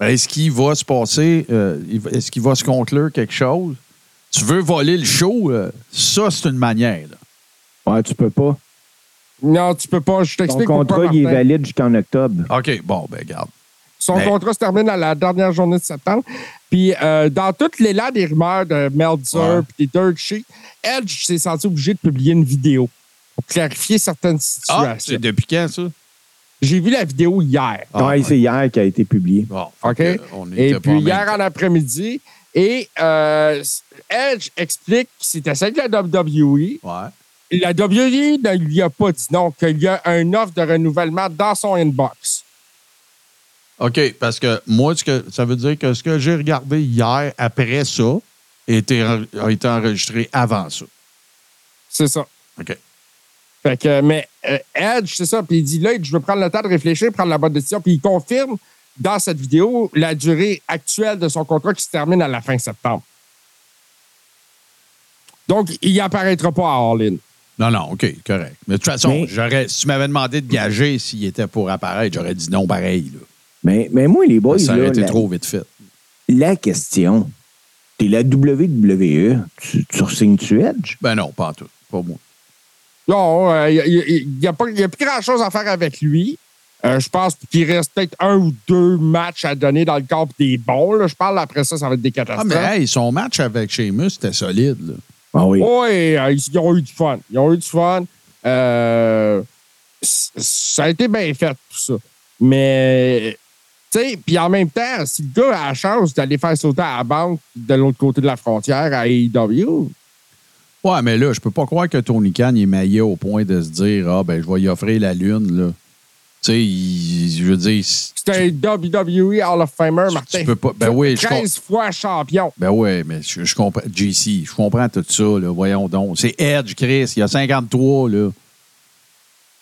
Est-ce qu'il va se passer, euh, est-ce qu'il va se conclure quelque chose? Tu veux voler le show, euh, ça, c'est une manière. là. Ouais, tu peux pas. Non, tu peux pas. Je Son t'explique contrat, pourquoi, il est valide jusqu'en octobre. OK, bon, ben, garde. Son Mais- contrat se termine à la dernière journée de septembre. Puis, euh, dans toute l'élan des rumeurs de Meltzer Ouais. puis des dirt sheets, Edge s'est senti obligé de publier une vidéo pour clarifier certaines Ah, situations. c'est depuis quand, ça? J'ai vu la vidéo hier. Ah, ouais, c'est hier qui a été publié. Bon, OK. on Et puis en hier en après-midi, et euh, Edge explique que c'était ça avec la WWE. Ouais. La WWE ne lui a pas dit non, qu'il y a un offre de renouvellement dans son inbox. OK, parce que moi, ce que, ça veut dire que ce que j'ai regardé hier après ça a été, a été enregistré avant ça. C'est ça. OK. Fait que, mais euh, Edge, c'est ça. Puis il dit là, je veux prendre le temps de réfléchir, prendre la bonne décision. Puis il confirme dans cette vidéo la durée actuelle de son contrat qui se termine à la fin septembre. Donc, il apparaîtra pas à All-In. Non, non, OK, correct. Mais de toute façon, Mais- j'aurais, si tu m'avais demandé de gager s'il était pour apparaître, j'aurais dit non pareil. Là. Mais, mais moi, les boys, ça aurait là, été la, trop vite fait. la question, t'es la WWE, tu, tu re-signes-tu Edge? Ben non, pas en tout. Pas moi. Non, euh, il n'y a, pas- y a plus grand-chose à faire avec lui. Euh, je pense qu'il reste peut-être un ou deux matchs à donner dans le corps des bons. là. Je parle après ça, ça va être des Ah, catastrophes. mais hey, son match avec Sheamus, c'était solide. Là. Ah oui. Oui, euh, ils ont eu du fun. Ils ont eu du fun. Euh, ça a été bien fait, tout ça. Mais, tu sais, puis en même temps, si le gars a la chance d'aller faire sauter à la banque de l'autre côté de la frontière à AEW, Ouais, mais là, je peux pas croire que Tony Khan est maillé au point de se dire Ah, ben, je vais y offrir la lune. Là. Tu sais, il- je veux dire. c'est un WWE Hall of Famer, Martin. tu peux pas. Ben oui, je, com- 13 fois champion. ben ouais, mais je, je comprends. JC, je comprends tout ça. Là, voyons donc. C'est Edge, Chris. Il y a 53, là.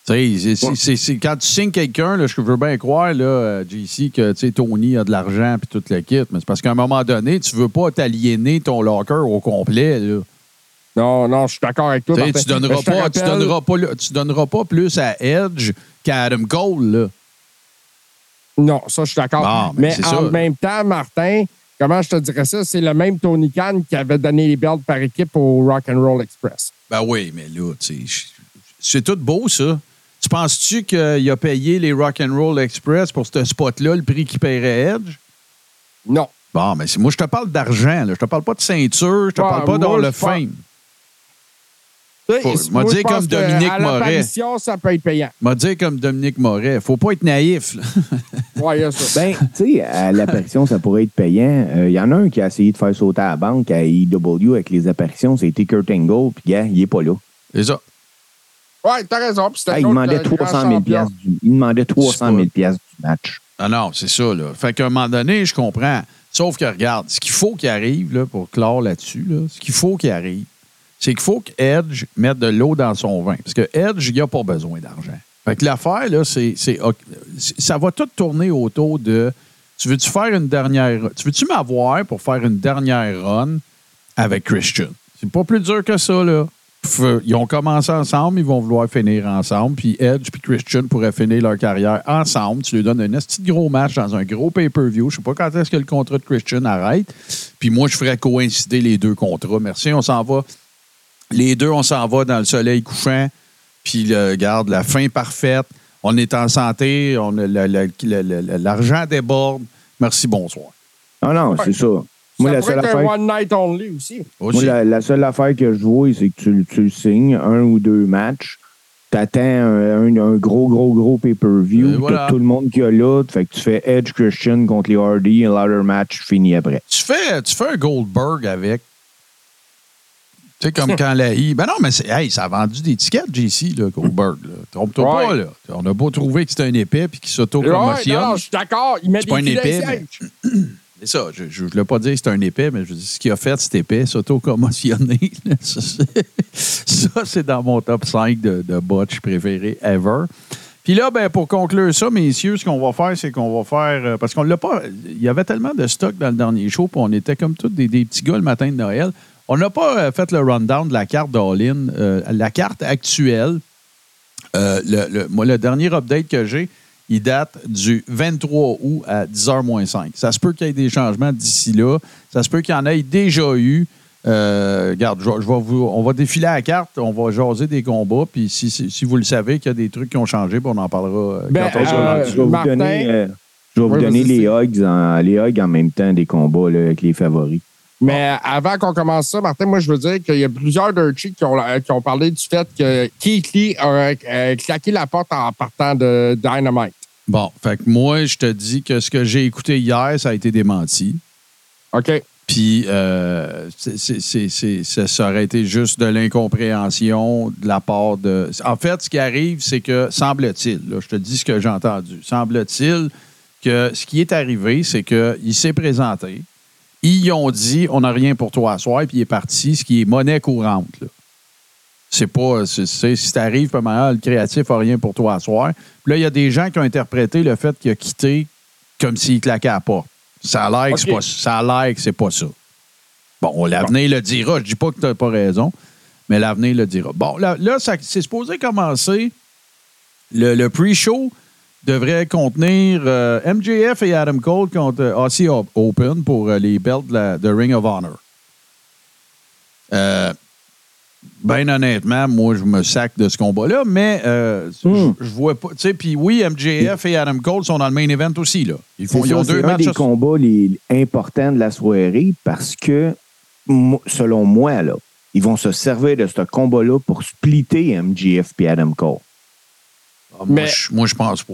Tu sais, quand tu signes quelqu'un, là, je veux bien croire, là, JC, que tu sais, Tony a de l'argent puis tout le kit, mais c'est parce qu'à un moment donné, tu veux pas t'aliéner ton locker au complet. Là. Non, non, je suis d'accord avec toi. Tu donneras pas, tu donneras pas, tu donneras pas plus à Edge qu'à Adam Cole. Là. Non, ça, je suis d'accord. Ben, mais en ça. même temps, Martin, comment je te dirais ça? C'est le même Tony Khan qui avait donné les belts par équipe au Rock and Roll Express. Ben oui, mais là, tu sais, je- c'est tout beau, ça. Tu penses-tu qu'il a payé les Rock'n'Roll Express pour ce spot-là, le prix qu'il paierait Edge? Non. Bon, mais moi, je te parle d'argent. Je te parle pas de ceinture. Je te Ouais, parle pas dans le fame. Moi, pense comme que Dominique à Moret. l'apparition, ça peut être payant. M'a dit comme Dominique Moret. Faut pas être naïf. Oui, il y a ça. Ben, tu sais, à l'apparition, ça pourrait être payant. Euh, Il y en a un qui a essayé de faire sauter à la banque à EW avec les apparitions. C'était Kurt Angle, puis gars, il est pas là. C'est ça. Oui, t'as raison. Ah, il demandait euh, grand 300 000 champion. piastres du, Il demandait 300 000 piastres du match. Ah non, c'est ça, là. Fait qu'à un moment donné, je comprends. Sauf que, regarde, ce qu'il faut qu'il arrive, là, pour clore là-dessus, là, ce qu'il faut qu'il arrive, c'est qu'il faut que Edge mette de l'eau dans son vin. Parce que Edge, il n'a pas besoin d'argent. Fait que l'affaire, là, c'est, c'est- Ça va tout tourner autour de. Tu veux-tu faire une dernière. Tu veux-tu m'avoir pour faire une dernière run avec Christian? C'est pas plus dur que ça, là. Ils ont commencé ensemble, ils vont vouloir finir ensemble. Puis Edge puis Christian pourraient finir leur carrière ensemble. Tu lui donnes un petit gros match dans un gros pay-per-view. Je sais pas quand est-ce que le contrat de Christian arrête. Puis moi, je ferais coïncider les deux contrats. Merci, on s'en va. Les deux, on s'en va dans le soleil couchant. Puis, le, regarde, la fin parfaite. On est en santé. On a le- le- le- le- L'argent déborde. Merci, bonsoir. Ah non, c'est ça. Moi, ça la pourrait seule affaire. one night only aussi. Aussi. Moi, la, la seule affaire que je vois, c'est que tu, tu le signes, un ou deux matchs. T'attends un, un- un gros, gros, gros pay-per-view. voilà. T'as tout le monde qui a là. Fait que tu fais Edge Christian contre les Hardy, un ladder match fini après. Tu fais, tu fais un Goldberg avec. Tu sais, comme quand la I. Ben non, mais c'est, hey, ça a vendu des tickets, JC, là, Goldberg. Là. Trompe-toi Ouais. pas, là. On a beau trouver que c'est un épais puis qu'il Ouais, s'auto-commotionne. non, je suis d'accord. Il met des pas un épée, sièges. C'est ça. Je ne voulais pas dire que c'est un épais, mais je dis ce qu'il a fait, cet épais, s'auto-commotionner. ça, c'est- dans mon top 5 de, de botch préférés ever. Puis là, ben, pour conclure ça, messieurs, ce qu'on va faire, c'est qu'on va faire. euh, Parce qu'on l'a pas. Il y avait tellement de stock dans le dernier show, puis on était comme tous des, des petits gars le matin de Noël. On n'a pas euh, fait le rundown de la carte d'All-In. Euh, la carte actuelle, euh, le, le- moi, le dernier update que j'ai, il date du 23 août à 10h moins 5. Ça se peut qu'il y ait des changements d'ici là. Ça se peut qu'il y en ait déjà eu. Euh, regarde, je, je vais vous, on va défiler à la carte, on va jaser des combats, puis si, si, si vous le savez qu'il y a des trucs qui ont changé, puis on en parlera Ben, quand on Je sera vais- euh, rendu. je vais vous Martin- donner, euh, je vais vous Oui, donner vas-y, les hugs, en, les hugs en même temps des combats là, avec les favoris. Mais avant qu'on commence ça, Martin, moi, je veux dire qu'il y a plusieurs Dirt Sheets qui ont, qui ont parlé du fait que Keith Lee a euh, claqué la porte en partant de Dynamite. Bon, fait que moi, je te dis que ce que j'ai écouté hier, ça a été démenti. OK? Puis, euh, c'est- c'est- c'est- c'est- ça, ça aurait été juste de l'incompréhension de la part de. En fait, ce qui arrive, c'est que, semble-t-il, là, je te dis ce que j'ai entendu, semble-t-il que ce qui est arrivé, c'est qu'il s'est présenté. Ils ont dit on n'a rien pour toi à soir, puis il est parti, ce qui est monnaie courante. là. C'est pas. c'est- c'est- si t'arrives, pas mal, le créatif n'a rien pour toi à soir. Puis là, il y a des gens qui ont interprété le fait qu'il a quitté comme s'il claquait à la porte. Ça a l'air que c'est pas ça. a l'air que c'est pas ça. Bon, l'avenir le dira. Je dis pas que tu n'as pas raison, mais l'avenir le dira. Bon, là, là ça- c'est supposé commencer. Le, le pre-show devrait contenir euh, MJF et Adam Cole contre euh, Aussie Open pour euh, les belts de, la- de Ring of Honor. Euh, ben honnêtement, moi, je me sac de ce combat-là, mais euh, Hmm. je, vois pas. Tu sais, puis oui, MJF et Adam Cole sont dans le main event aussi. Là. Ils, font, C'est ils ont ça, deux c'est un matchs. des combats les importants de la soirée parce que, selon moi, là, ils vont se servir de ce combat-là pour splitter MGF et Adam Cole. Ah, moi, Mais- je, moi, je pense pas.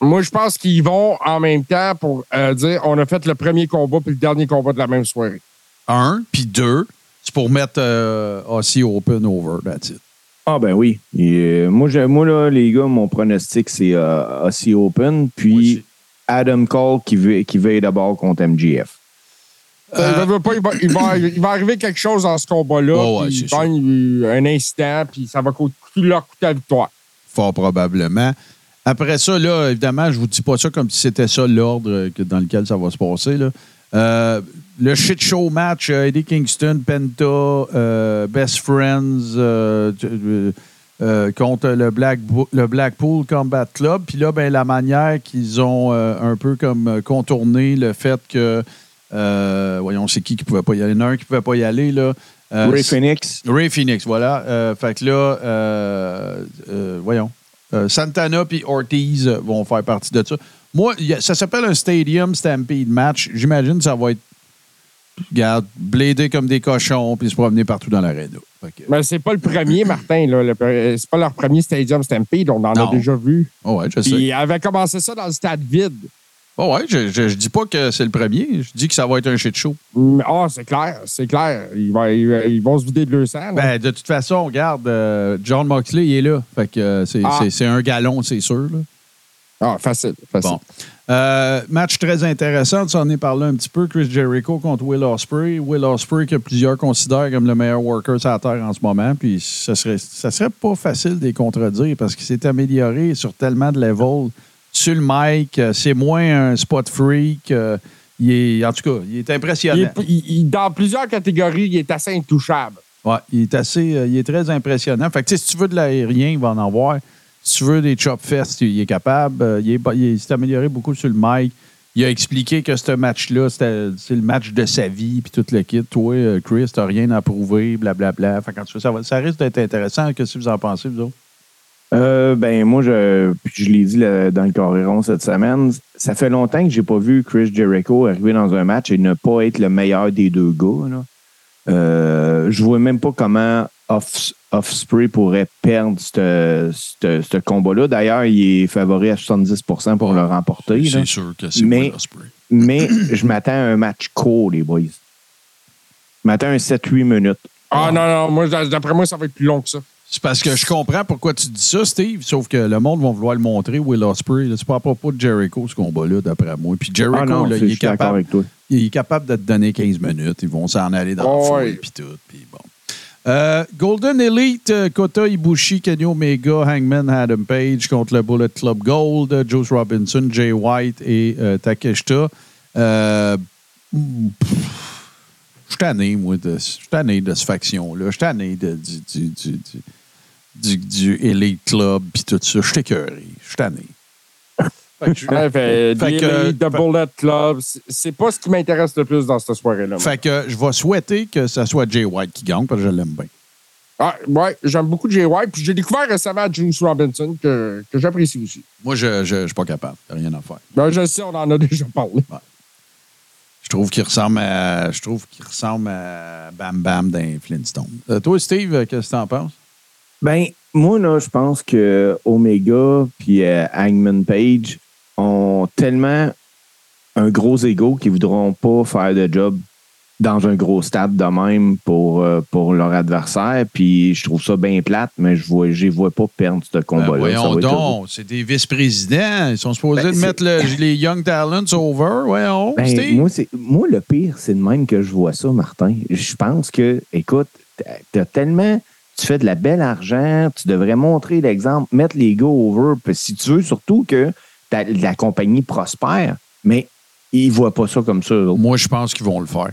Moi, je pense qu'ils vont en même temps pour euh, dire on a fait le premier combat puis le dernier combat de la même soirée. Un, puis deux, c'est pour mettre euh, Aussie Open over. That's it. Ah ben oui. Et, euh, moi, moi, là, les gars, mon pronostic, c'est euh, Aussie Open, puis aussi. Adam Cole qui, veut, qui veille d'abord contre MGF. Euh, il, veut pas, il, va, il va- il va arriver quelque chose dans ce combat-là. Ouais, ouais, il gagne un incident, puis ça va coûter leur coûter la victoire. Fort probablement. Après ça, là, évidemment, je vous dis pas ça comme si c'était ça l'ordre euh, dans lequel ça va se passer. Là. Euh, le shit show match, euh, Eddie Kingston, Penta, euh, Best Friends euh, contre le, Black le Blackpool Combat Club. Puis là, ben, la manière qu'ils ont un peu comme contourné le fait que. voyons, c'est qui qui pouvait pas y aller? Il y en a un qui pouvait pas y aller. Là. Ray Phoenix, Ray Phoenix, voilà. Fait que là, voyons. Euh, Santana puis Ortiz euh, vont faire partie de ça. Moi, a- ça s'appelle un Stadium Stampede Match. J'imagine que ça va être, regarde, blédé comme des cochons puis se promener partout dans l'aréna. Fait que- Mais c'est pas le premier, Martin. Là, Le- c'est pas leur premier Stadium Stampede. On en Non. a déjà vu. Oh ouais, je sais. Ils avaient commencé ça dans le stade vide. Oh ouais, je, je, je dis pas que c'est le premier. Je dis que ça va être un shit show. Mm, Ah, c'est clair, c'est clair. Ils, vont- ils- vont se vider de leur sang. Ben, de toute façon, regarde, euh, John Moxley, il est là. Fait que euh, c'est Ah. c'est- c'est un galon, c'est sûr. là. ah, facile, facile. Bon. Euh, match très intéressant. Tu en es parlé un petit peu. Chris Jericho contre Will Ospreay. Will Ospreay que plusieurs considèrent comme le meilleur worker sur la Terre en ce moment. Puis ça serait, ça serait pas facile de les contredire parce qu'il s'est amélioré sur tellement de levels. Sur le mic, euh, c'est moins un spot freak. euh, il est, en tout cas, il est Il impressionnant. est- il- il- dans plusieurs catégories, il est assez intouchable. Ouais, il est assez, euh, il est très impressionnant. Fait que, si tu veux de l'aérien, il va en avoir. Si tu veux des chop fest, il est capable. Il est- il est- il s'est amélioré beaucoup sur le mic. Il a expliqué que ce match-là, c'est le match de sa vie, puis tout le kit. Toi, Chris, t'as rien à prouver, blablabla. Fait tout cas, ça, ça risque d'être intéressant. Qu'est-ce que vous en pensez, vous autres? Euh, ben moi, je, je l'ai dit là, dans le Coréron cette semaine, ça fait longtemps que j'ai pas vu Chris Jericho arriver dans un match et ne pas être le meilleur des deux gars. Là. Euh, je vois même pas comment Off, Offspray pourrait perdre ce ce- ce combat-là. D'ailleurs, il est favori à 70% pour le remporter. là. C'est sûr que c'est Mais-. Mais je m'attends à un match court, les boys. Je m'attends à un 7-8 minutes. Ah non, non, moi, d'après moi, ça va être plus long que ça. C'est parce que je comprends pourquoi tu dis ça, Steve, sauf que le monde va vouloir le montrer, Will Ospreay. là. C'est pas à propos de Jericho, ce combat-là, d'après moi. Puis Jericho, Ah non, là, c'est- il est capable avec toi. il est capable de te donner 15 minutes. Ils vont s'en aller dans Oh, le ouais. foule puis tout. Puis bon. Euh, Golden Elite, euh, Kota Ibushi, Kenny Omega, Hangman Adam Page contre le Bullet Club Gold, Juice Robinson, Jay White et euh, Takeshita. Euh, pff, je suis tanné, moi, de, je suis tanné de cette faction-là. Je suis tanné de- du, du, du, du, du- Elite Club puis tout ça. Je suis écœuré. Je suis tanné. Fait que je- Ouais, fait, Fait The que- Elite, The Bullet Club, c'est- pas ce qui m'intéresse le plus dans cette soirée-là. Fait que je vais souhaiter que ce soit Jay White qui gagne parce que je l'aime bien. Ah, ouais, j'aime beaucoup Jay White. Puis j'ai découvert récemment Juice Robinson que, que j'apprécie aussi. Moi, je ne suis pas capable. Rien à faire. Ben, je sais, on en a déjà parlé. Je trouve qu'il ressemble à. Je trouve qu'il ressemble Bam Bam dans Flintstone. Euh, toi, Steve, euh, qu'est-ce que tu en penses? Ben, moi, là, je pense que Omega puis euh, Hangman Page ont tellement un gros ego qu'ils voudront pas faire de job dans un gros stade de même pour, euh, pour leur adversaire. Puis je trouve ça bien plate, mais je vois, je les vois pas perdre ce Ben, combat-là. Ça voyons donc, c'est des vice-présidents. Ils sont supposés Ben, de mettre le- les Young Talents over. Voyons, Ben, Steve. moi, c'est, moi, le pire, c'est de même que je vois ça, Martin. Je pense que, écoute, tu as tellement. Tu fais de la belle argent, tu devrais montrer l'exemple, mettre les gars over. Puis si tu veux, surtout que ta- la compagnie prospère, mais ils ne voient pas ça comme ça. Moi, je pense qu'ils vont le faire.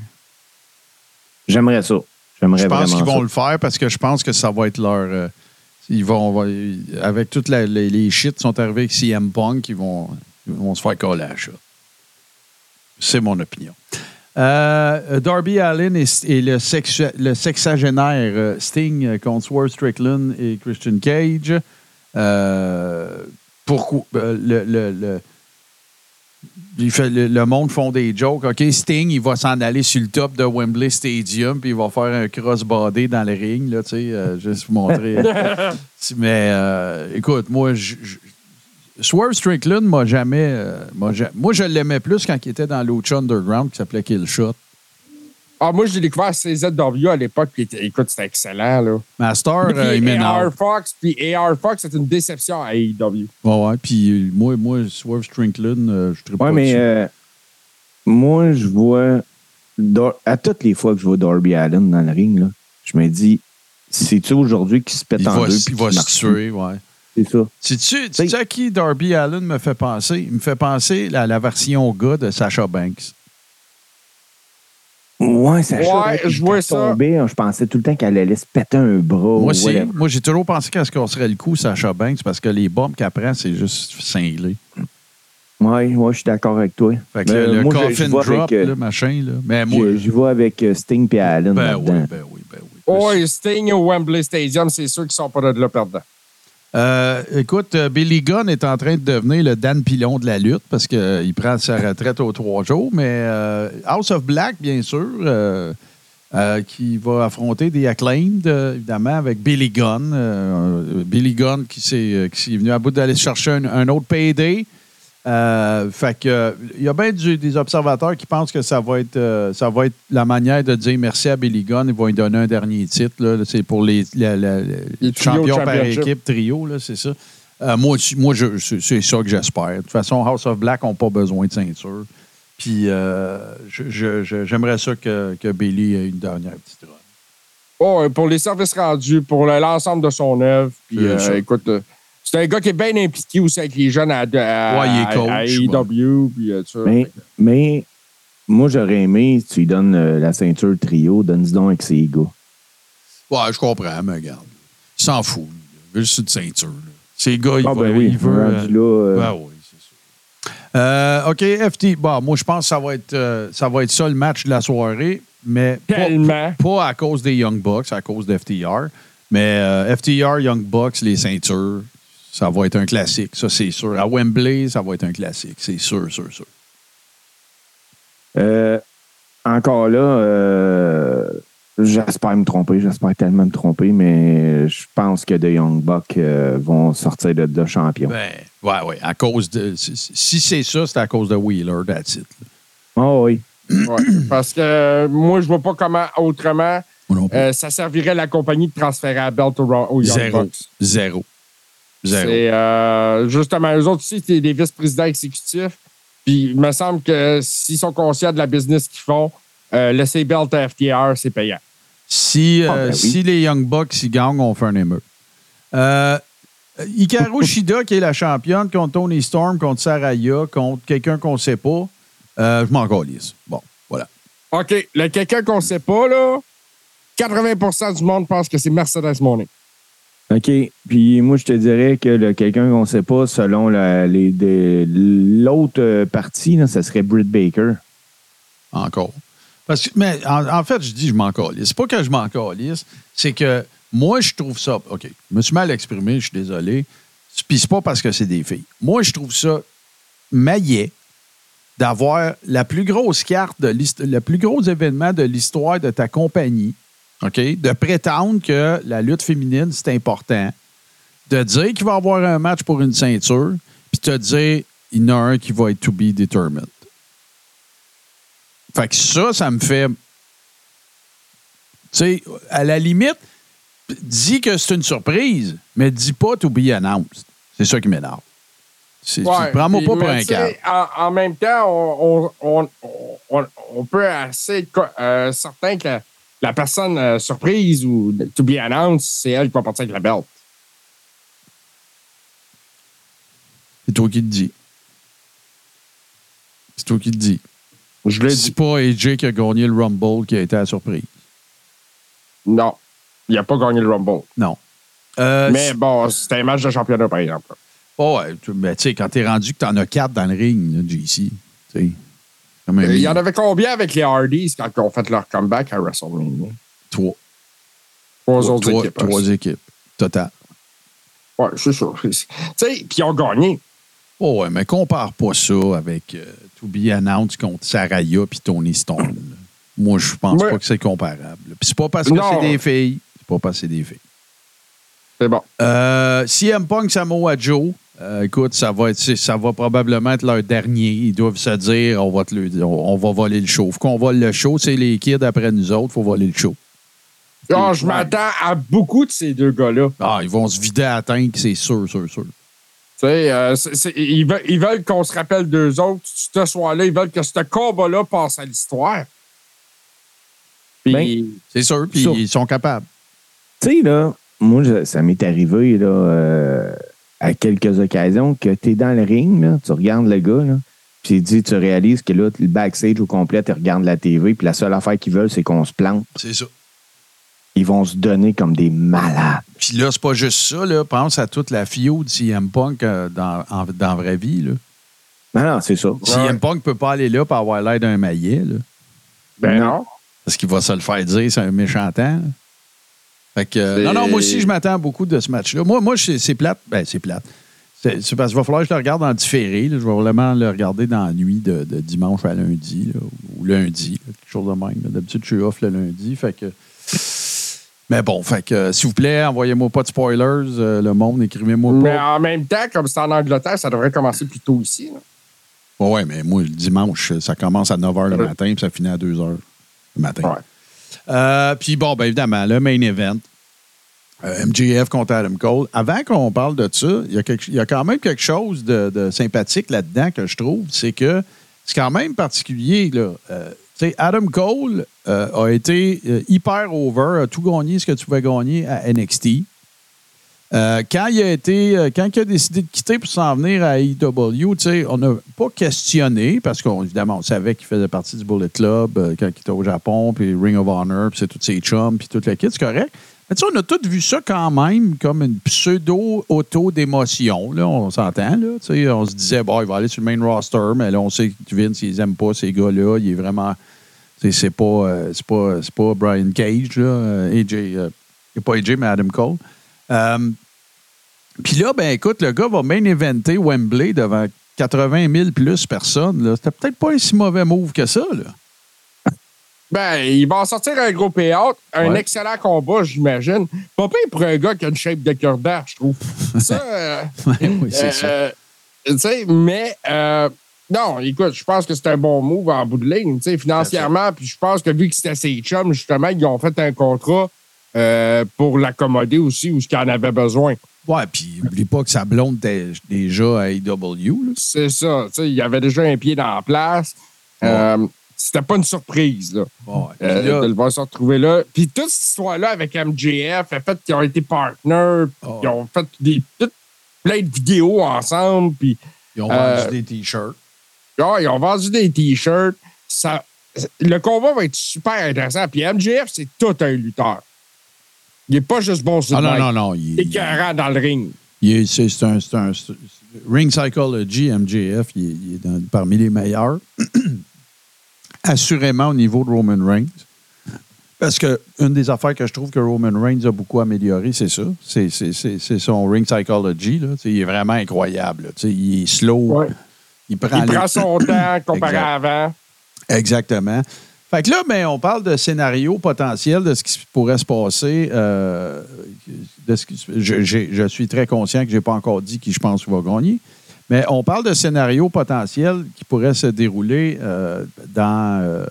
J'aimerais ça. J'aimerais Je pense qu'ils vont le faire parce que je pense que ça va être leur. euh, ils vont. avec toutes la- les, les shit qui sont arrivés avec CM Punk, ils vont, ils vont se faire coller à la. C'est mon opinion. Euh, Darby Allen et, et le, sexu- le sexagénaire euh, Sting contre Swerve Strickland et Christian Cage. Euh, pourquoi le, le- le- il fait, le, monde font des jokes. OK, Sting, il va s'en aller sur le top de Wembley Stadium, puis il va faire un crossbody dans le ring, là, tu sais, euh, juste vous montrer. Mais euh, écoute, moi, je, je- Swerve Strickland m'a jamais. euh, moi, je l'aimais plus quand il était dans Lucha Underground, qui s'appelait Killshot. Ah, moi, j'ai découvert CZW à l'époque. puis Écoute, c'était excellent. Là. Master, Puis euh, il m'énerve. AR Fox, puis AR Fox, c'est une déception à AEW. Ouais, ouais. Puis euh, moi, moi, Swerve Strickland, euh, je ne pas Ouais, mais euh, moi, je vois. À toutes les fois que je vois Darby Allen dans le ring, là, je me dis, c'est-tu aujourd'hui qu'il se pète il en va, deux? il va se tuer, ouais. C'est ça. Sais-tu sais-tu à qui Darby Allen me fait penser? Il me fait penser à la version gars de Sasha Banks. Ouais, ça Ouais, je vois ça. Tombé, je pensais tout le temps qu'elle allait se péter un bras. Moi aussi. whatever. Moi, j'ai toujours pensé qu'elle se casserait le cou, Sasha Banks, parce que les bombes qu'elle prend, c'est juste cinglé. Ouais, ouais, je suis d'accord avec toi. Fait que Mais le, le moi, coffin drop, avec, euh, là, machin, là. Mais moi, Je, je vois avec euh, Sting et Allen ben oui, ben oui, ben oui. Ouais, Sting au Wembley Stadium, c'est sûr qu'ils sont pas de là perdants. Euh, écoute, euh, Billy Gunn est en train de devenir le Dan Pilon de la lutte parce qu'il prend sa retraite aux trois jours. Mais euh, House of Black, bien sûr, euh, euh, qui va affronter des acclaimed, euh, évidemment, avec Billy Gunn. Euh, Billy Gunn qui s'est euh, est venu à bout d'aller chercher un, un autre payday. Euh, fait que il y a bien du- des observateurs qui pensent que ça va être euh, ça va être la manière de dire merci à Billy Gunn. Ils vont lui donner un dernier titre. C'est pour les, la- la- la- Les trio champions par équipe trio, c'est ça. Euh, moi, moi c'est ça que j'espère. De toute façon, House of Black n'ont pas besoin de ceinture. Puis j'aimerais ça que, que Billy ait une dernière petite run. Oh, pour les services rendus, pour le- l'ensemble de son œuvre. Puis, écoute, c'est un gars qui est bien impliqué aussi avec les jeunes à, à, Ouais, il est coach, à AEW. Puis, euh, ça. Mais, mais moi, j'aurais aimé, tu lui donnes euh, la ceinture trio, donne-y donc avec ses gars. Ouais, je comprends, mais regarde. Il s'en fout. Il veut juste une ceinture. là. Ces gars, il, Ah, va- ben oui, il veut. rendu euh, là, euh, Ben oui, c'est sûr. Euh, OK, FT. Bon, moi, je pense que ça va être, euh, ça, va être ça le match de la soirée, mais pas, Tellement. pas à cause des Young Bucks, à cause de FTR. Mais euh, FTR, Young Bucks, les ceintures, ça va être un classique, ça, c'est sûr. À Wembley, ça va être un classique, c'est sûr, sûr, sûr. Euh, encore là, euh, j'espère me tromper, j'espère tellement me tromper, mais je pense que The Young Bucks euh, vont sortir de, de champion. Ben, ouais, ouais. À cause de. Si, c'est ça, c'est à cause de Wheeler, that's it. Oh oui. Ouais, parce que euh, moi, je vois pas comment autrement euh, ça servirait la compagnie de transférer la belt au Young Zéro. Bucks. Zéro. Zéro. C'est euh, justement, eux autres aussi, c'est des vice-présidents exécutifs. Puis il me semble que s'ils sont conscients de la business qu'ils font, euh, laisser belt à FTR, c'est payant. Si, euh, Ah, ben oui. si les Young Bucks ils gagnent, on fait un émeute. Euh, Hikaru Shida, qui est la championne, contre Tony Storm, contre Saraya, contre quelqu'un qu'on ne sait pas, euh, je m'en calisse. Bon, voilà. OK, le quelqu'un qu'on sait pas, là, 80% du monde pense que c'est Mercedes Monet. OK. Puis moi, je te dirais que quelqu'un qu'on ne sait pas, selon l'autre euh, partie, là, ça serait Britt Baker. Encore. Parce que, mais en, fait, je dis je m'en calisse. C'est pas que je m'en calisse, c'est que moi, je trouve ça. OK, je me suis mal exprimé, je suis désolé. Puis c'est pas parce que c'est des filles. Moi, je trouve ça maillet d'avoir la plus grosse carte, de l'hist- le plus gros événement de l'histoire de ta compagnie, OK? De prétendre que la lutte féminine, c'est important, de dire qu'il va y avoir un match pour une ceinture, puis te dire il y en a un qui va être to be determined. Fait que ça, ça me fait. Tu sais, à la limite, dis que c'est une surprise, mais dis pas to be announced. C'est ça qui m'énerve. Ouais, Prends-moi puis, pas pour un câble. En, en même temps, on, on, on, on- on peut assez être euh, certain que la personne euh, surprise ou to be announced, c'est elle qui va partir avec la belt. C'est toi qui te dis. C'est toi qui te dis. Je l'ai dit. pas AJ qui a gagné le Rumble qui a été à la surprise. Non. Il n'a pas gagné le Rumble. Non. Euh, Mais bon, c'était un match de championnat, par exemple. Oh, ouais, mais tu sais, quand t'es rendu que t'en as quatre dans le ring, JC, tu sais. Euh, Il y en avait combien avec les Hardys quand ils ont fait leur comeback à WrestleMania? trois. Trois autres trois, équipes. hein. trois équipes. Total. Ouais, c'est sûr. Tu sais, puis ils ont gagné. Oh ouais, mais compare pas ça avec euh, To Be Announced contre Saraya puis Tony Stone. Moi, je pense Ouais. pas que c'est comparable. Puis c'est pas parce que c'est des filles. C'est pas parce que c'est des filles. C'est bon. Euh, CM Punk Samoa Joe, euh, écoute, ça va, être, ça va probablement être leur dernier. Ils doivent se dire on va, te le- on, on va voler le show. Faut qu'on vole le show. C'est les kids après nous autres. faut voler le show. Ah, je m'attends à beaucoup de ces deux gars-là. Ah, ils vont se vider à la tank, c'est sûr, sûr, sûr. Tu sais, euh, c'est- c'est- ils veulent, ils veulent qu'on se rappelle d'eux autres ce soir-là. Ils veulent que ce combat-là passe à l'histoire. Ben, C'est sûr, puis ils sont capables. Tu sais, là, moi, ça m'est arrivé là, euh, à quelques occasions que tu es dans le ring, là, tu regardes le gars, là, puis tu dis, tu réalises que là, le backstage au complet, tu regardes la TV, puis la seule affaire qu'ils veulent, c'est qu'on se plante. C'est ça. Ils vont se donner comme des malades. Puis là, c'est pas juste ça. Là. Pense à toute la FIO de CM Punk euh, dans, en- dans la vraie vie. Là. Non, non, c'est ça. CM Punk peut pas aller là pour avoir l'air d'un maillet. Là, ben non. non. parce qu'il va se le faire dire, c'est un méchant temps. là. Fait que, euh, non, non, moi aussi, je m'attends beaucoup de ce match-là. Moi, moi c'est plate. Ben, c'est plate. C'est parce qu'il va falloir que je le regarde en différé. là. Je vais vraiment le regarder dans la nuit de, de dimanche à lundi, là, ou lundi, là, quelque chose de même. D'habitude, je suis off le lundi. Fait que. Mais bon, fait que, s'il vous plaît, envoyez-moi pas de spoilers, euh, le monde, écrivez-moi Mais pas. en même temps, comme c'est en Angleterre, ça devrait commencer plus tôt ici. Ouais, ouais, mais moi, le dimanche, ça commence à 9 h le Ouais. matin, puis ça finit à 2 h le matin. Ouais. Euh, puis bon, ben évidemment, le main event. euh, MJF contre Adam Cole. Avant qu'on parle de ça, il y, a quand même quelque chose de, sympathique là-dedans que je trouve. C'est que c'est quand même particulier. Là. Euh, Adam Cole euh, a été hyper over, a tout gagné ce que tu pouvais gagner à NXT. Euh, quand il a été, euh, quand il a décidé de quitter pour s'en venir à tu sais, on n'a pas questionné parce qu'évidemment, on savait qu'il faisait partie du Bullet Club euh, quand il était au Japon, puis Ring of Honor, puis c'est tous ses chums, puis toute la kit, c'est correct. Mais on a tous vu ça quand même comme une pseudo-auto d'émotion, on s'entend, là. On se disait, bon, il va aller sur le main roster, mais là, on sait que Vince, ils aiment pas ces gars-là, il est vraiment. C'est pas, c'est pas, pas Brian Cage, là, AJ, euh, pas AJ, mais Adam Cole. Euh, puis là, ben écoute, le gars va main eventer Wembley devant 80 000 plus personnes. C'était peut-être pas un si mauvais move que ça. Là. Ben, il va en sortir un gros payout, un Ouais. excellent combat, j'imagine. Pas pire pour un gars qui a une shape de cœur d'air, je trouve. Ça, euh, oui, c'est euh, ça. euh, tu sais, mais non, écoute, je pense que c'est un bon move en bout de ligne, tu sais, financièrement. Puis je pense que vu que c'était ses chums, justement, ils ont fait un contrat euh, pour l'accommoder aussi où ce qu'il en avait besoin. Ouais, puis oublie pas que sa blonde était déjà à AEW. là. C'est ça, tu sais, il y avait déjà un pied dans la place. Euh, c'était pas une surprise, là. Ouais, Euh, là- de le voir se retrouver là. Puis toute cette histoire-là avec MJF, le fait qu'ils ont été partners, Oh. ils ont fait des, tout- plein de vidéos ensemble, puis ils ont euh, vendu des t-shirts. ah, ils ont vendu des T-shirts. Ça, le combat va être super intéressant. Puis MJF, c'est tout un lutteur. Il n'est pas juste bon sur Ah le non, mic. non, non. Il, Il est dans le ring. est- c'est un, un- Ring Psychology, MJF, il est, il est dans- parmi les meilleurs. Assurément au niveau de Roman Reigns. Parce que une des affaires que je trouve que Roman Reigns a beaucoup amélioré, c'est ça. C'est- son Ring Psychology. Là. Il est vraiment incroyable. Il est slow. Ouais. Il prend, Il les- prend son temps comparé Exact. à avant. Exactement. Fait que là, ben, on parle de scénario potentiel, de ce qui pourrait se passer. euh, de ce je, suis très conscient que je n'ai pas encore dit qui je pense va gagner. Mais on parle de scénario potentiel qui pourrait se dérouler euh, dans, euh,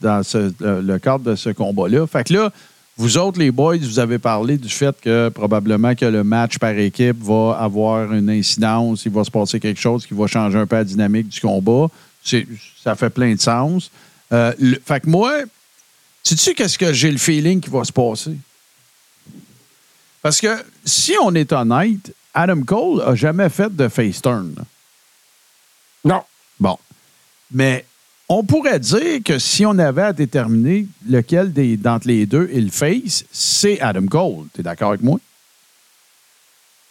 dans le, le cadre de ce combat-là. Fait que là, vous autres, les boys, vous avez parlé du fait que probablement que le match par équipe va avoir une incidence, il va se passer quelque chose qui va changer un peu la dynamique du combat. Ça fait plein de sens. Euh, le- fait que moi, sais-tu qu'est-ce que j'ai le feeling qui va se passer? Parce que si on est honnête, Adam Cole a jamais fait de face turn. Non. Bon. Mais on pourrait dire que si on avait à déterminer lequel des, d'entre les deux est le face, c'est Adam Cole. Tu es d'accord avec moi?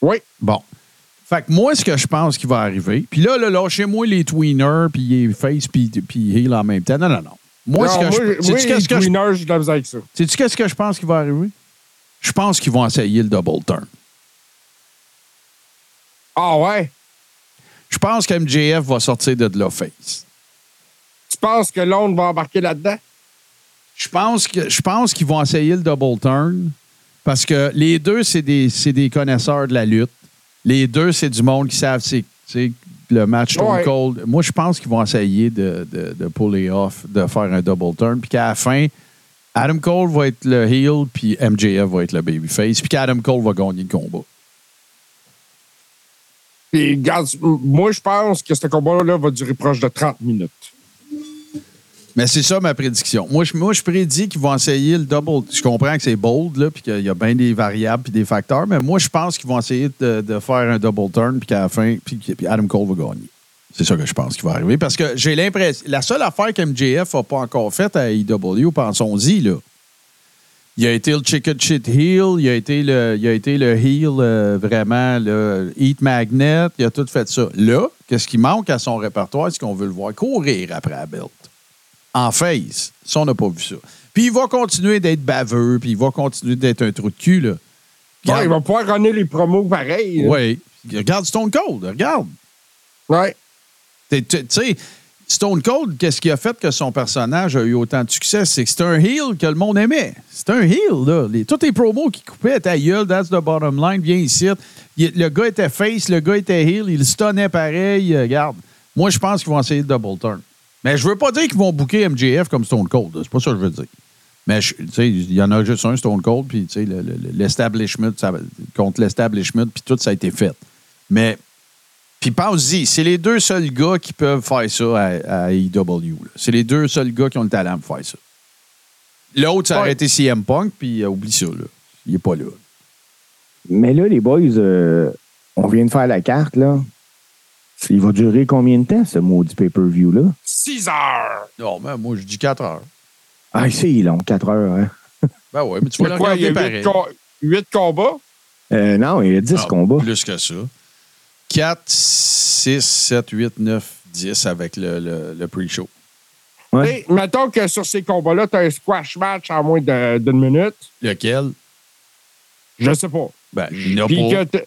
Oui. Bon. Fait que moi, ce que je pense qui va arriver, puis là, là lâchez-moi les tweeners, puis les face, puis, puis heel en même temps. Non, non, non. Moi, ce que moi, je, moi, que j'ai de la misère avec ça. sais-tu qu'est-ce que je pense qui va arriver? Je pense qu'ils vont essayer le double turn. Ah ouais? Je pense que MJF va sortir de là face. Tu penses que l'autre va embarquer là-dedans? Je pense que je pense qu'ils vont essayer le double turn parce que les deux, c'est des, c'est des connaisseurs de la lutte. Les deux, c'est du monde qui savent c'est, le match Stone Ouais. Cold. Moi, je pense qu'ils vont essayer de, de, de puller off, de faire un double turn, puis qu'à la fin, Adam Cole va être le heel, puis MJF va être le babyface, puis qu'Adam Cole va gagner le combat. Puis, regarde, moi, je pense que ce combat-là va durer proche de 30 minutes. Mais c'est ça ma prédiction. Moi, je, moi, je prédis qu'ils vont essayer le double. Je comprends que c'est bold, là, puis qu'il y a bien des variables puis des facteurs, mais moi, je pense qu'ils vont essayer de, faire un double turn, puis qu'à la fin, puis, Adam Cole va gagner. C'est ça que je pense qui va arriver. Parce que j'ai l'impression. La seule affaire que MJF n'a pas encore faite à AEW, pensons-y, là. Il a été le chicken shit heel, il a été le, il a été le heel euh, vraiment, le heat magnet, il a tout fait ça. Là, qu'est-ce qui manque à son répertoire? C'est qu'on veut le voir courir après la belt en face. Ça, on n'a pas vu ça. Puis il va continuer d'être baveux, puis il va continuer d'être un trou de cul, là. Ouais, il va pouvoir runner les promos pareil. Oui. Regarde Stone Cold, regarde. Ouais. Tu sais, Stone Cold, qu'est-ce qui a fait que son personnage a eu autant de succès? C'est que c'est un heel que le monde aimait. C'est un heel, là. Les, tous les promos qui coupaient, ta gueule, that's the bottom line, viens ici. Il- le gars était face, le gars était heel, il stonnait pareil. euh, regarde, moi, je pense qu'ils vont essayer de double turn. Mais je veux pas dire qu'ils vont booker MJF comme Stone Cold. C'est pas ça que je veux dire. Mais je- tu sais, il y en a juste un Stone Cold, puis sais, le- le- l'establishment, contre l'establishment, puis tout ça a été fait. Mais puis pense-y, c'est les deux seuls gars qui peuvent faire ça à, à AEW. là. C'est les deux seuls gars qui ont le talent pour faire ça. L'autre, ça Ouais. aurait été CM Punk, puis euh, oublie ça. Là. Il est pas là. Mais là, les boys, euh, on vient de faire la carte, là. Il va durer combien de temps, ce maudit pay-per-view-là? 6 heures. Non, mais moi, je dis 4 heures. Ah, c'est long, 4 heures, hein? Ben oui, mais tu vas le il y regarder pareil. 8, combats? Euh, non, il y a 10 Ah, combats. Plus que ça. 4, 6, 7, 8, 9, 10 avec le, le, le pre-show. Ouais. Hey, mettons que sur ces combats-là, tu as un squash match en moins d'une minute. Lequel? Je sais pas. Ben, il n'y en a Puis, que pas.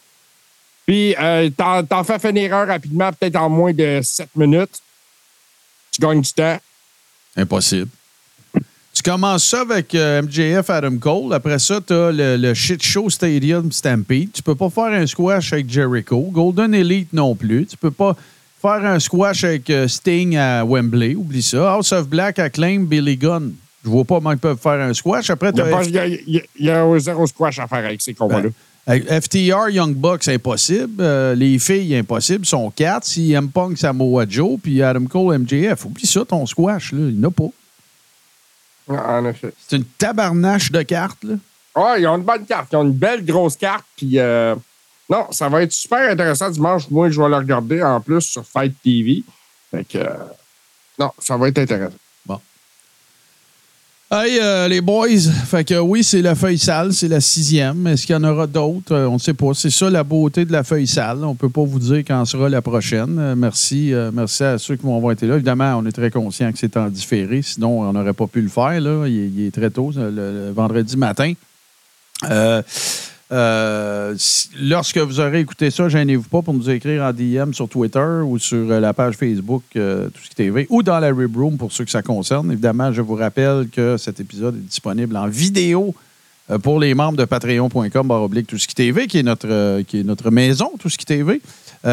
Puis euh, t'en, t'en fais finir un rapidement, peut-être en moins de 7 minutes. Tu gagnes du temps. Impossible. Tu commences ça avec euh, MJF Adam Cole. Après ça, tu as le, le shit show Stadium Stampede. Tu peux pas faire un squash avec Jericho. Golden Elite non plus. Tu peux pas faire un squash avec euh, Sting à Wembley. Oublie ça. House of Black acclaim Billy Gunn. Je vois pas comment ils peuvent faire un squash. Après, Il tu y, a zéro squash à faire avec ces combats-là. FTR, Young Bucks, impossible. Euh, les filles, impossible. sont quatre. CM Punk, Samoa Joe, puis Adam Cole, MJF. Oublie ça, ton squash. Là. Il n'y en a pas. En effet. C'est une tabarnache de cartes. Là. Ah, ils ont une bonne carte. Ils ont une belle grosse carte. Puis, euh, non, ça va être super intéressant dimanche. Moi, je vais le regarder en plus sur Fight TV. Fait que, euh, non, ça va être intéressant. Hey, euh, les boys, fait que oui, c'est la feuille sale, c'est la sixième. Est-ce qu'il y en aura d'autres? Euh, on ne sait pas. C'est ça la beauté de la feuille sale. On ne peut pas vous dire quand sera la prochaine. Euh, merci, merci à ceux qui vont avoir été là. Évidemment, on est très conscient que c'est en différé, sinon on n'aurait pas pu le faire. Là. Il, est, il est très tôt, le, le vendredi matin. Euh, lorsque vous aurez écouté ça, gênez-vous pas pour nous écrire en DM sur Twitter ou sur euh, la page Facebook euh, TV ou dans la Rib Room pour ceux que ça concerne. Évidemment, je vous rappelle que cet épisode est disponible en vidéo euh, pour les membres de patreon.com baroblique Tout qui TV, qui est notre, qui est notre maison Tout ce qui TV.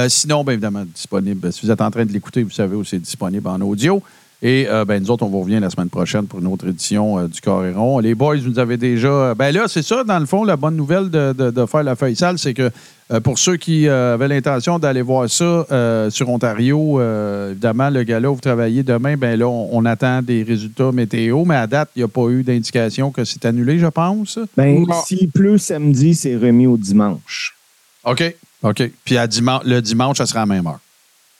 Sinon, bien évidemment, disponible. Si vous êtes en train de l'écouter, vous savez où c'est disponible en audio. Et euh, ben, nous autres, on vous revient la semaine prochaine pour une autre édition euh, du Coréron. Les boys, vous avez déjà. Ben là, c'est ça, dans le fond, la bonne nouvelle de, de- de faire la feuille sale, c'est que euh, pour ceux qui euh, avaient l'intention d'aller voir ça euh, sur Ontario, euh, évidemment, le gala où vous travaillez demain, ben là, on, on attend des résultats météo, mais à date, il n'y a pas eu d'indication que c'est annulé, je pense. Ben, Non. s'il pleut samedi, c'est remis au dimanche. OK. OK. Puis à diman- le dimanche, ça sera à la même heure.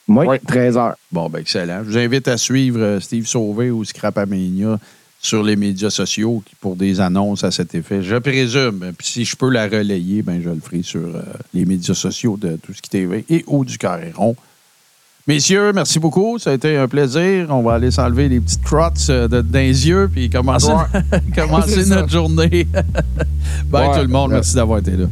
Oui, Ouais. 13 heures. Bon, ben excellent. Je vous invite à suivre euh, Steve Sauvé ou Scrapamania sur les médias sociaux pour des annonces à cet effet. Je présume. Puis si je peux la relayer, ben je le ferai sur euh, les médias sociaux de Tout ce qui TV et au du Carréron. Messieurs, merci beaucoup. Ça a été un plaisir. On va aller s'enlever les petites crottes euh, de, dans les yeux puis commencer, notre journée. Bye Ouais. tout le monde. Merci d'avoir été là.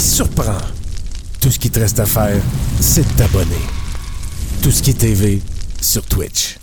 Surprend. Tout ce qui te reste à faire, c'est de t'abonner. Tout ce qui est TV sur Twitch.